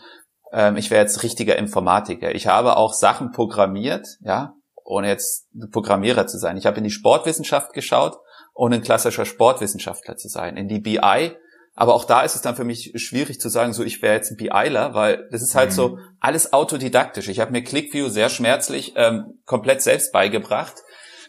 ähm, ich wäre jetzt richtiger Informatiker. Ich habe auch Sachen programmiert, ja, ohne jetzt Programmierer zu sein. Ich habe in die Sportwissenschaft geschaut, ohne ein klassischer Sportwissenschaftler zu sein. In die BI aber auch da ist es dann für mich schwierig zu sagen, so ich wäre jetzt ein BIler, weil das ist halt mhm. so alles autodidaktisch. Ich habe mir ClickView sehr schmerzlich ähm, komplett selbst beigebracht.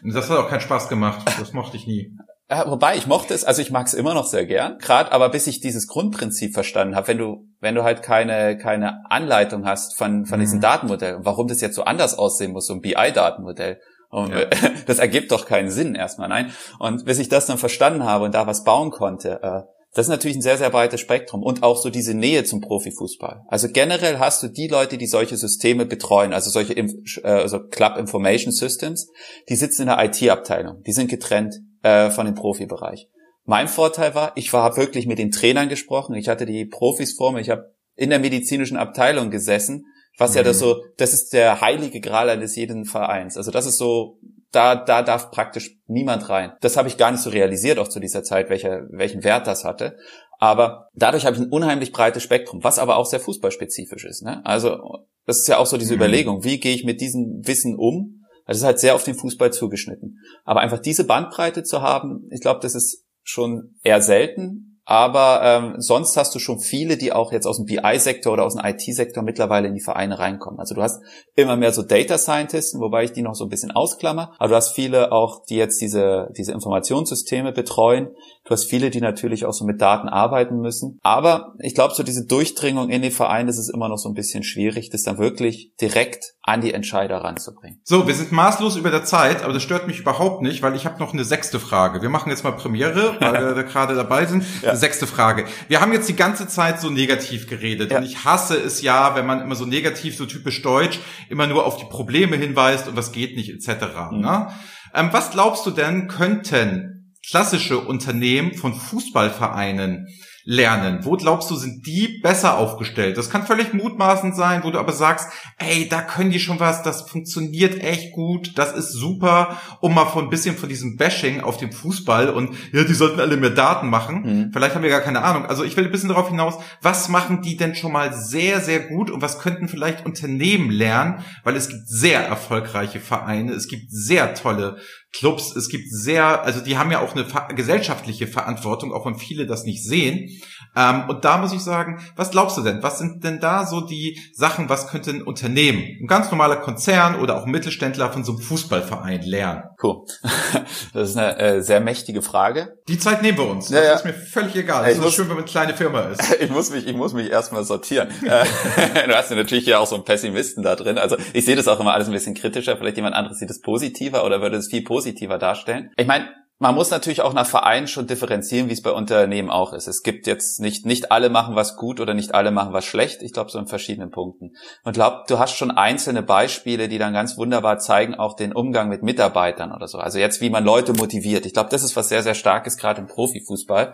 Das hat auch keinen Spaß gemacht. Das mochte ich nie. Ja, wobei ich mochte es, also ich mag es immer noch sehr gern, gerade aber bis ich dieses Grundprinzip verstanden habe, wenn du wenn du halt keine keine Anleitung hast von von mhm. diesem Datenmodell, warum das jetzt so anders aussehen muss, so ein BI-Datenmodell. Und ja. das ergibt doch keinen Sinn erstmal, nein. Und bis ich das dann verstanden habe und da was bauen konnte, äh, das ist natürlich ein sehr, sehr breites Spektrum und auch so diese Nähe zum Profifußball. Also generell hast du die Leute, die solche Systeme betreuen, also solche äh, also Club Information Systems, die sitzen in der IT-Abteilung, die sind getrennt äh, von dem Profibereich. Mein Vorteil war, ich war wirklich mit den Trainern gesprochen, ich hatte die Profis vor mir, ich habe in der medizinischen Abteilung gesessen, was mhm. ja das so, das ist der heilige Gral eines jeden Vereins. Also das ist so da, da darf praktisch niemand rein. Das habe ich gar nicht so realisiert, auch zu dieser Zeit, welcher, welchen Wert das hatte. Aber dadurch habe ich ein unheimlich breites Spektrum, was aber auch sehr fußballspezifisch ist. Ne? Also das ist ja auch so diese mhm. Überlegung, wie gehe ich mit diesem Wissen um? Das ist halt sehr auf den Fußball zugeschnitten. Aber einfach diese Bandbreite zu haben, ich glaube, das ist schon eher selten aber ähm, sonst hast du schon viele, die auch jetzt aus dem BI-Sektor oder aus dem IT-Sektor mittlerweile in die Vereine reinkommen. Also du hast immer mehr so Data Scientisten, wobei ich die noch so ein bisschen ausklammer. Aber du hast viele auch, die jetzt diese, diese Informationssysteme betreuen. Du hast viele, die natürlich auch so mit Daten arbeiten müssen. Aber ich glaube, so diese Durchdringung in den Verein, das ist immer noch so ein bisschen schwierig, das dann wirklich direkt an die Entscheider ranzubringen. So, wir sind maßlos über der Zeit, aber das stört mich überhaupt nicht, weil ich habe noch eine sechste Frage. Wir machen jetzt mal Premiere, weil wir da gerade dabei sind. Ja. Sechste Frage. Wir haben jetzt die ganze Zeit so negativ geredet ja. und ich hasse es ja, wenn man immer so negativ, so typisch deutsch, immer nur auf die Probleme hinweist und das geht nicht etc. Mhm. Ne? Ähm, was glaubst du denn, könnten klassische Unternehmen von Fußballvereinen lernen? Wo glaubst du, sind die besser aufgestellt? Das kann völlig mutmaßend sein, wo du aber sagst, ey, da können die schon was, das funktioniert echt gut, das ist super, um mal von ein bisschen von diesem Bashing auf dem Fußball und ja, die sollten alle mehr Daten machen. Mhm. Vielleicht haben wir gar keine Ahnung. Also ich will ein bisschen darauf hinaus, was machen die denn schon mal sehr, sehr gut und was könnten vielleicht Unternehmen lernen? Weil es gibt sehr erfolgreiche Vereine, es gibt sehr tolle Clubs. Es gibt sehr, also die haben ja auch eine gesellschaftliche Verantwortung, auch wenn viele das nicht sehen. Ähm, und da muss ich sagen, was glaubst du denn? Was sind denn da so die Sachen, was könnte ein Unternehmen, ein ganz normaler Konzern oder auch Mittelständler von so einem Fußballverein lernen? Cool. Das ist eine äh, sehr mächtige Frage. Die Zeit nehmen wir uns. Das ja, ja. ist mir völlig egal. Es ist muss, schön, wenn man eine kleine Firma ist. Ich muss mich, ich muss mich erstmal sortieren. Äh, du hast ja natürlich ja auch so einen Pessimisten da drin. Also ich sehe das auch immer alles ein bisschen kritischer. Vielleicht jemand anderes sieht es positiver oder würde es viel positiver darstellen. Ich meine, man muss natürlich auch nach Vereinen schon differenzieren, wie es bei Unternehmen auch ist. Es gibt jetzt nicht, nicht alle machen was gut oder nicht alle machen was schlecht. Ich glaube, so in verschiedenen Punkten. Und glaube, du hast schon einzelne Beispiele, die dann ganz wunderbar zeigen, auch den Umgang mit Mitarbeitern oder so. Also jetzt, wie man Leute motiviert. Ich glaube, das ist was sehr, sehr starkes, gerade im Profifußball.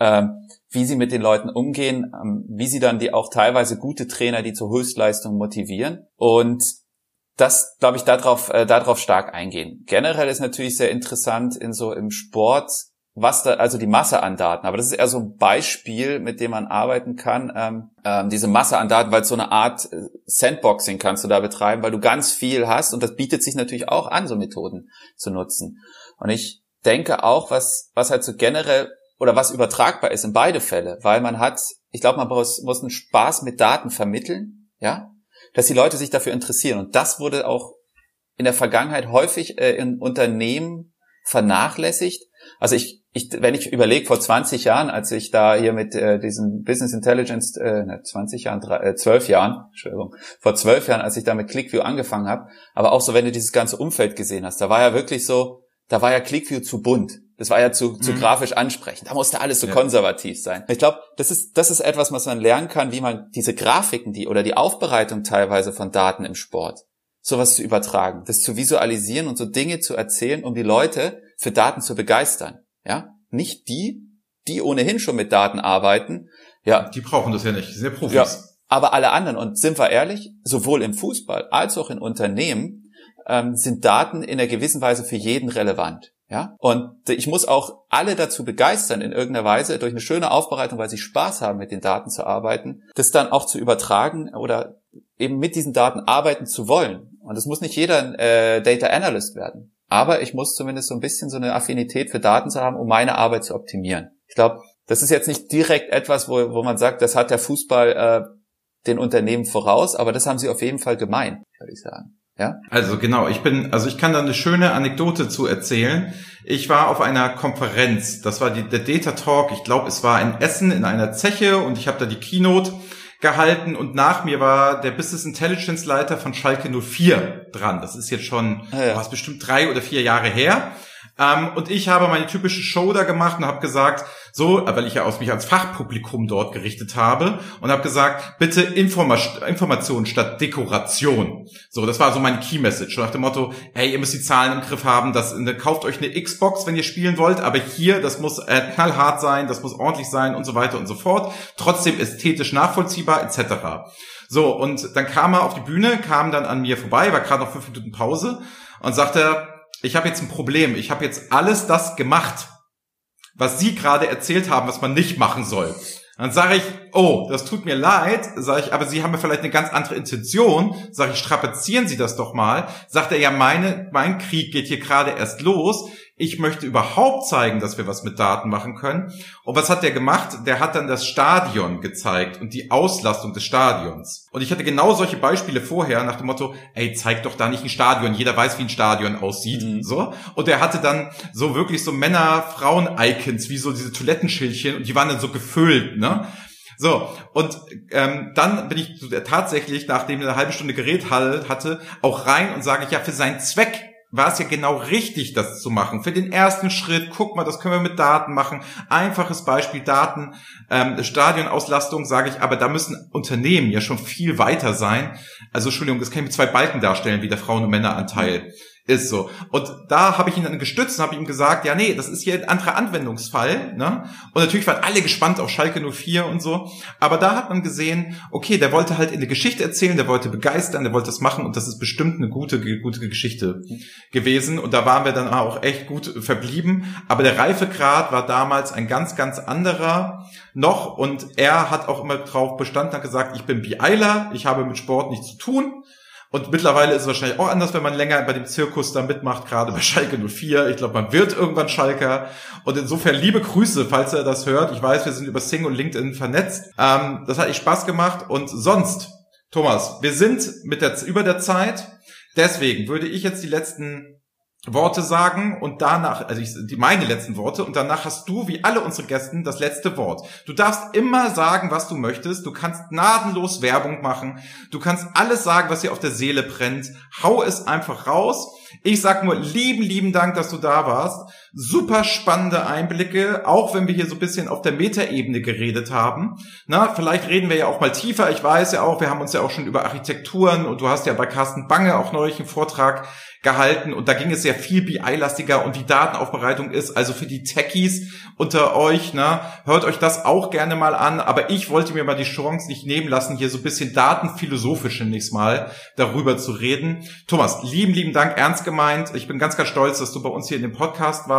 Ähm, wie sie mit den Leuten umgehen, ähm, wie sie dann die auch teilweise gute Trainer, die zur Höchstleistung motivieren. Und das, glaube ich, darauf, äh, darauf stark eingehen. Generell ist natürlich sehr interessant in so im Sport, was da, also die Masse an Daten. Aber das ist eher so ein Beispiel, mit dem man arbeiten kann. Ähm, ähm, diese Masse an Daten, weil so eine Art äh, Sandboxing kannst du da betreiben, weil du ganz viel hast und das bietet sich natürlich auch an, so Methoden zu nutzen. Und ich denke auch, was, was halt so generell oder was übertragbar ist in beide Fälle, weil man hat, ich glaube, man muss, muss einen Spaß mit Daten vermitteln, ja, dass die Leute sich dafür interessieren. Und das wurde auch in der Vergangenheit häufig äh, in Unternehmen vernachlässigt. Also ich, ich wenn ich überlege, vor 20 Jahren, als ich da hier mit äh, diesem Business Intelligence, äh, 20 Jahren, drei, äh, 12 Jahren, Entschuldigung, vor 12 Jahren, als ich da mit ClickView angefangen habe, aber auch so, wenn du dieses ganze Umfeld gesehen hast, da war ja wirklich so, da war ja ClickView zu bunt. Das war ja zu, zu mhm. grafisch ansprechend. Da musste alles so ja. konservativ sein. Ich glaube, das ist, das ist etwas, was man lernen kann, wie man diese Grafiken, die oder die Aufbereitung teilweise von Daten im Sport, sowas zu übertragen, das zu visualisieren und so Dinge zu erzählen, um die Leute für Daten zu begeistern. Ja, nicht die, die ohnehin schon mit Daten arbeiten. Ja, die brauchen das ja nicht. Ja Profis. Ja, aber alle anderen. Und sind wir ehrlich, sowohl im Fußball als auch in Unternehmen ähm, sind Daten in einer gewissen Weise für jeden relevant. Ja, und ich muss auch alle dazu begeistern, in irgendeiner Weise durch eine schöne Aufbereitung, weil sie Spaß haben, mit den Daten zu arbeiten, das dann auch zu übertragen oder eben mit diesen Daten arbeiten zu wollen. Und es muss nicht jeder ein äh, Data Analyst werden. Aber ich muss zumindest so ein bisschen so eine Affinität für Daten zu haben, um meine Arbeit zu optimieren. Ich glaube, das ist jetzt nicht direkt etwas, wo, wo man sagt, das hat der Fußball äh, den Unternehmen voraus, aber das haben sie auf jeden Fall gemeint, würde ich sagen. Ja? Also genau, ich bin, also ich kann da eine schöne Anekdote zu erzählen. Ich war auf einer Konferenz, das war die, der Data Talk, ich glaube, es war in Essen in einer Zeche und ich habe da die Keynote gehalten und nach mir war der Business Intelligence Leiter von Schalke 04 dran. Das ist jetzt schon, ah, ja. was bestimmt drei oder vier Jahre her. Ähm, und ich habe meine typische Show da gemacht und habe gesagt, so, weil ich ja aus mich als Fachpublikum dort gerichtet habe und habe gesagt, bitte Informa Information statt Dekoration. So, das war so meine Key Message. nach dem Motto, hey, ihr müsst die Zahlen im Griff haben, das, ne, kauft euch eine Xbox, wenn ihr spielen wollt, aber hier, das muss äh, knallhart sein, das muss ordentlich sein und so weiter und so fort. Trotzdem ästhetisch nachvollziehbar etc. So, und dann kam er auf die Bühne, kam dann an mir vorbei, war gerade noch fünf Minuten Pause und sagte, ich habe jetzt ein Problem. Ich habe jetzt alles das gemacht, was Sie gerade erzählt haben, was man nicht machen soll. Dann sage ich, oh, das tut mir leid, sage ich, aber Sie haben ja vielleicht eine ganz andere Intention. Sage ich, strapazieren Sie das doch mal. Sagt er, ja, meine, mein Krieg geht hier gerade erst los ich möchte überhaupt zeigen, dass wir was mit Daten machen können. Und was hat der gemacht? Der hat dann das Stadion gezeigt und die Auslastung des Stadions. Und ich hatte genau solche Beispiele vorher nach dem Motto, ey, zeig doch da nicht ein Stadion. Jeder weiß, wie ein Stadion aussieht. Mhm. So. Und er hatte dann so wirklich so Männer-Frauen-Icons, wie so diese Toilettenschildchen und die waren dann so gefüllt, ne? So, und ähm, dann bin ich tatsächlich, nachdem er eine halbe Stunde Gerät hatte, auch rein und sage ich, ja, für seinen Zweck war es ja genau richtig, das zu machen. Für den ersten Schritt, guck mal, das können wir mit Daten machen. Einfaches Beispiel Daten, ähm, Stadionauslastung, sage ich, aber da müssen Unternehmen ja schon viel weiter sein. Also Entschuldigung, das kann ich mit zwei Balken darstellen, wie der Frauen- und Männeranteil. Ist so. Und da habe ich ihn dann gestützt und habe ihm gesagt, ja, nee, das ist hier ein anderer Anwendungsfall. Ne? Und natürlich waren alle gespannt auf Schalke 04 und so. Aber da hat man gesehen, okay, der wollte halt in der Geschichte erzählen, der wollte begeistern, der wollte das machen und das ist bestimmt eine gute, gute Geschichte gewesen. Und da waren wir dann auch echt gut verblieben. Aber der Reifegrad war damals ein ganz, ganz anderer noch. Und er hat auch immer drauf bestanden, hat gesagt, ich bin BIler, ich habe mit Sport nichts zu tun. Und mittlerweile ist es wahrscheinlich auch anders, wenn man länger bei dem Zirkus da mitmacht, gerade bei Schalke 04. Ich glaube, man wird irgendwann Schalker. Und insofern liebe Grüße, falls er das hört. Ich weiß, wir sind über Sing und LinkedIn vernetzt. Ähm, das hat echt Spaß gemacht. Und sonst, Thomas, wir sind mit der, über der Zeit. Deswegen würde ich jetzt die letzten Worte sagen und danach, also ich, die meine letzten Worte und danach hast du, wie alle unsere Gästen, das letzte Wort. Du darfst immer sagen, was du möchtest. Du kannst gnadenlos Werbung machen. Du kannst alles sagen, was dir auf der Seele brennt. Hau es einfach raus. Ich sag nur lieben, lieben Dank, dass du da warst. Super spannende Einblicke, auch wenn wir hier so ein bisschen auf der Metaebene geredet haben. Na, vielleicht reden wir ja auch mal tiefer. Ich weiß ja auch, wir haben uns ja auch schon über Architekturen und du hast ja bei Carsten Bange auch neulich einen Vortrag gehalten und da ging es sehr viel BI-lastiger und wie Datenaufbereitung ist. Also für die Techies unter euch, ne, hört euch das auch gerne mal an. Aber ich wollte mir mal die Chance nicht nehmen lassen, hier so ein bisschen datenphilosophisch nächstes Mal darüber zu reden. Thomas, lieben, lieben Dank, ernst gemeint. Ich bin ganz, ganz stolz, dass du bei uns hier in dem Podcast warst.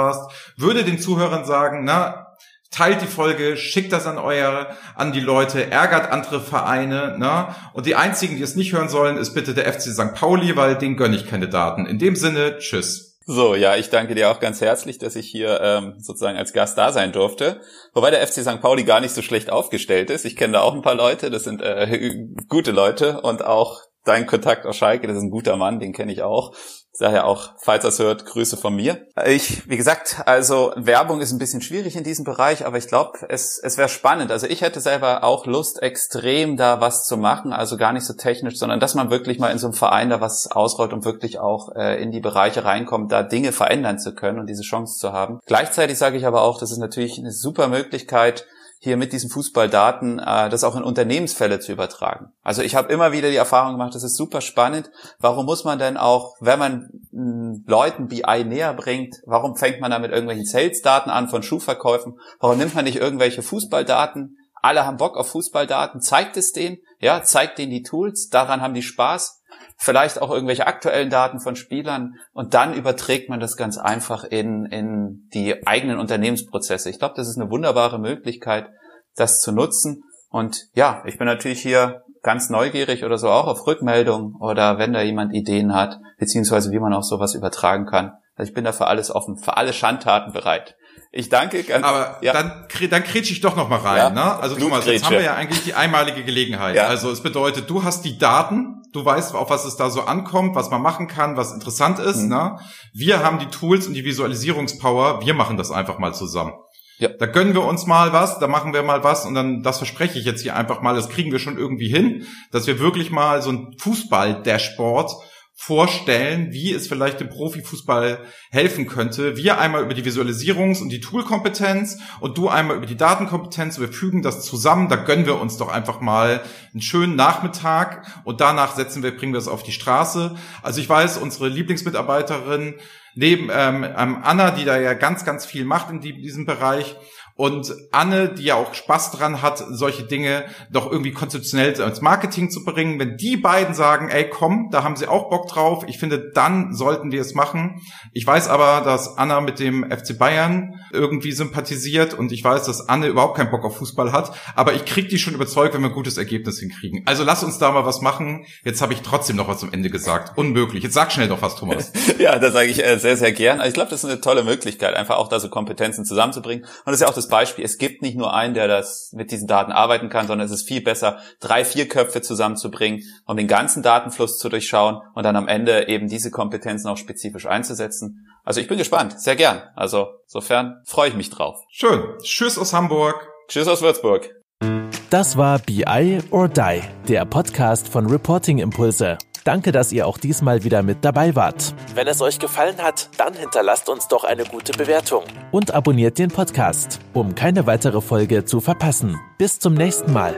Würde den Zuhörern sagen, na, teilt die Folge, schickt das an euer, an die Leute, ärgert andere Vereine, ne? Und die einzigen, die es nicht hören sollen, ist bitte der FC St. Pauli, weil den gönne ich keine Daten. In dem Sinne, tschüss. So, ja, ich danke dir auch ganz herzlich, dass ich hier ähm, sozusagen als Gast da sein durfte. Wobei der FC St. Pauli gar nicht so schlecht aufgestellt ist. Ich kenne da auch ein paar Leute, das sind äh, gute Leute und auch dein Kontakt aus Schalke, das ist ein guter Mann, den kenne ich auch. Daher auch, falls das hört, Grüße von mir. Ich, wie gesagt, also Werbung ist ein bisschen schwierig in diesem Bereich, aber ich glaube, es, es wäre spannend. Also ich hätte selber auch Lust, extrem da was zu machen, also gar nicht so technisch, sondern dass man wirklich mal in so einem Verein da was ausrollt und wirklich auch äh, in die Bereiche reinkommt, da Dinge verändern zu können und diese Chance zu haben. Gleichzeitig sage ich aber auch, das ist natürlich eine super Möglichkeit, hier mit diesen Fußballdaten äh, das auch in Unternehmensfälle zu übertragen. Also ich habe immer wieder die Erfahrung gemacht, das ist super spannend. Warum muss man denn auch, wenn man mh, hm, Leuten BI näher bringt, warum fängt man da mit irgendwelchen Sales-Daten an von Schuhverkäufen? Warum nimmt man nicht irgendwelche Fußballdaten? Alle haben Bock auf Fußballdaten, zeigt es denen, ja, zeigt denen die Tools, daran haben die Spaß vielleicht auch irgendwelche aktuellen Daten von Spielern und dann überträgt man das ganz einfach in, in die eigenen Unternehmensprozesse. Ich glaube, das ist eine wunderbare Möglichkeit, das zu nutzen. Und ja, ich bin natürlich hier ganz neugierig oder so auch auf Rückmeldungen oder wenn da jemand Ideen hat, beziehungsweise wie man auch sowas übertragen kann. Also ich bin da für alles offen, für alle Schandtaten bereit. Ich danke ganz. Aber ja. dann, dann kretsch ich doch noch mal rein. Ja, ne? Also Thomas, jetzt haben wir ja eigentlich die einmalige Gelegenheit. Ja. Also es bedeutet, du hast die Daten, du weißt, auf was es da so ankommt, was man machen kann, was interessant ist. Mhm. Ne? Wir haben die Tools und die Visualisierungspower. Wir machen das einfach mal zusammen. Ja. Da gönnen wir uns mal was, da machen wir mal was und dann, das verspreche ich jetzt hier einfach mal, das kriegen wir schon irgendwie hin, dass wir wirklich mal so ein Fußball-Dashboard vorstellen, wie es vielleicht dem Profifußball helfen könnte. Wir einmal über die Visualisierungs- und die Toolkompetenz und du einmal über die Datenkompetenz. Wir fügen das zusammen. Da gönnen wir uns doch einfach mal einen schönen Nachmittag und danach setzen wir, bringen wir es auf die Straße. Also ich weiß, unsere Lieblingsmitarbeiterin neben ähm, ähm Anna, die da ja ganz, ganz viel macht in die, diesem Bereich, und Anne, die ja auch Spaß dran hat, solche Dinge doch irgendwie konzeptionell ins Marketing zu bringen, wenn die beiden sagen, ey, komm, da haben sie auch Bock drauf, ich finde, dann sollten wir es machen. Ich weiß aber, dass Anna mit dem FC Bayern irgendwie sympathisiert und ich weiß, dass Anne überhaupt keinen Bock auf Fußball hat, aber ich krieg die schon überzeugt, wenn wir ein gutes Ergebnis hinkriegen. Also lass uns da mal was machen. Jetzt habe ich trotzdem noch was zum Ende gesagt. Unmöglich. Jetzt sag schnell doch was, Thomas. ja, das sage ich äh, sehr, sehr gern. Ich glaube, das ist eine tolle Möglichkeit, einfach auch da so Kompetenzen zusammenzubringen. Und das ist ja auch das Beispiel, es gibt nicht nur einen, der das mit diesen Daten arbeiten kann, sondern es ist viel besser, drei, vier Köpfe zusammenzubringen, um den ganzen Datenfluss zu durchschauen und dann am Ende eben diese Kompetenzen auch spezifisch einzusetzen. Also ich bin gespannt, sehr gern. Also sofern freue ich mich drauf. Schön. Tschüss aus Hamburg. Tschüss aus Würzburg. Das war BI or Die, der Podcast von Reporting Impulse. Danke, dass ihr auch diesmal wieder mit dabei wart. Wenn es euch gefallen hat, dann hinterlasst uns doch eine gute Bewertung. Und abonniert den Podcast, um keine weitere Folge zu verpassen. Bis zum nächsten Mal.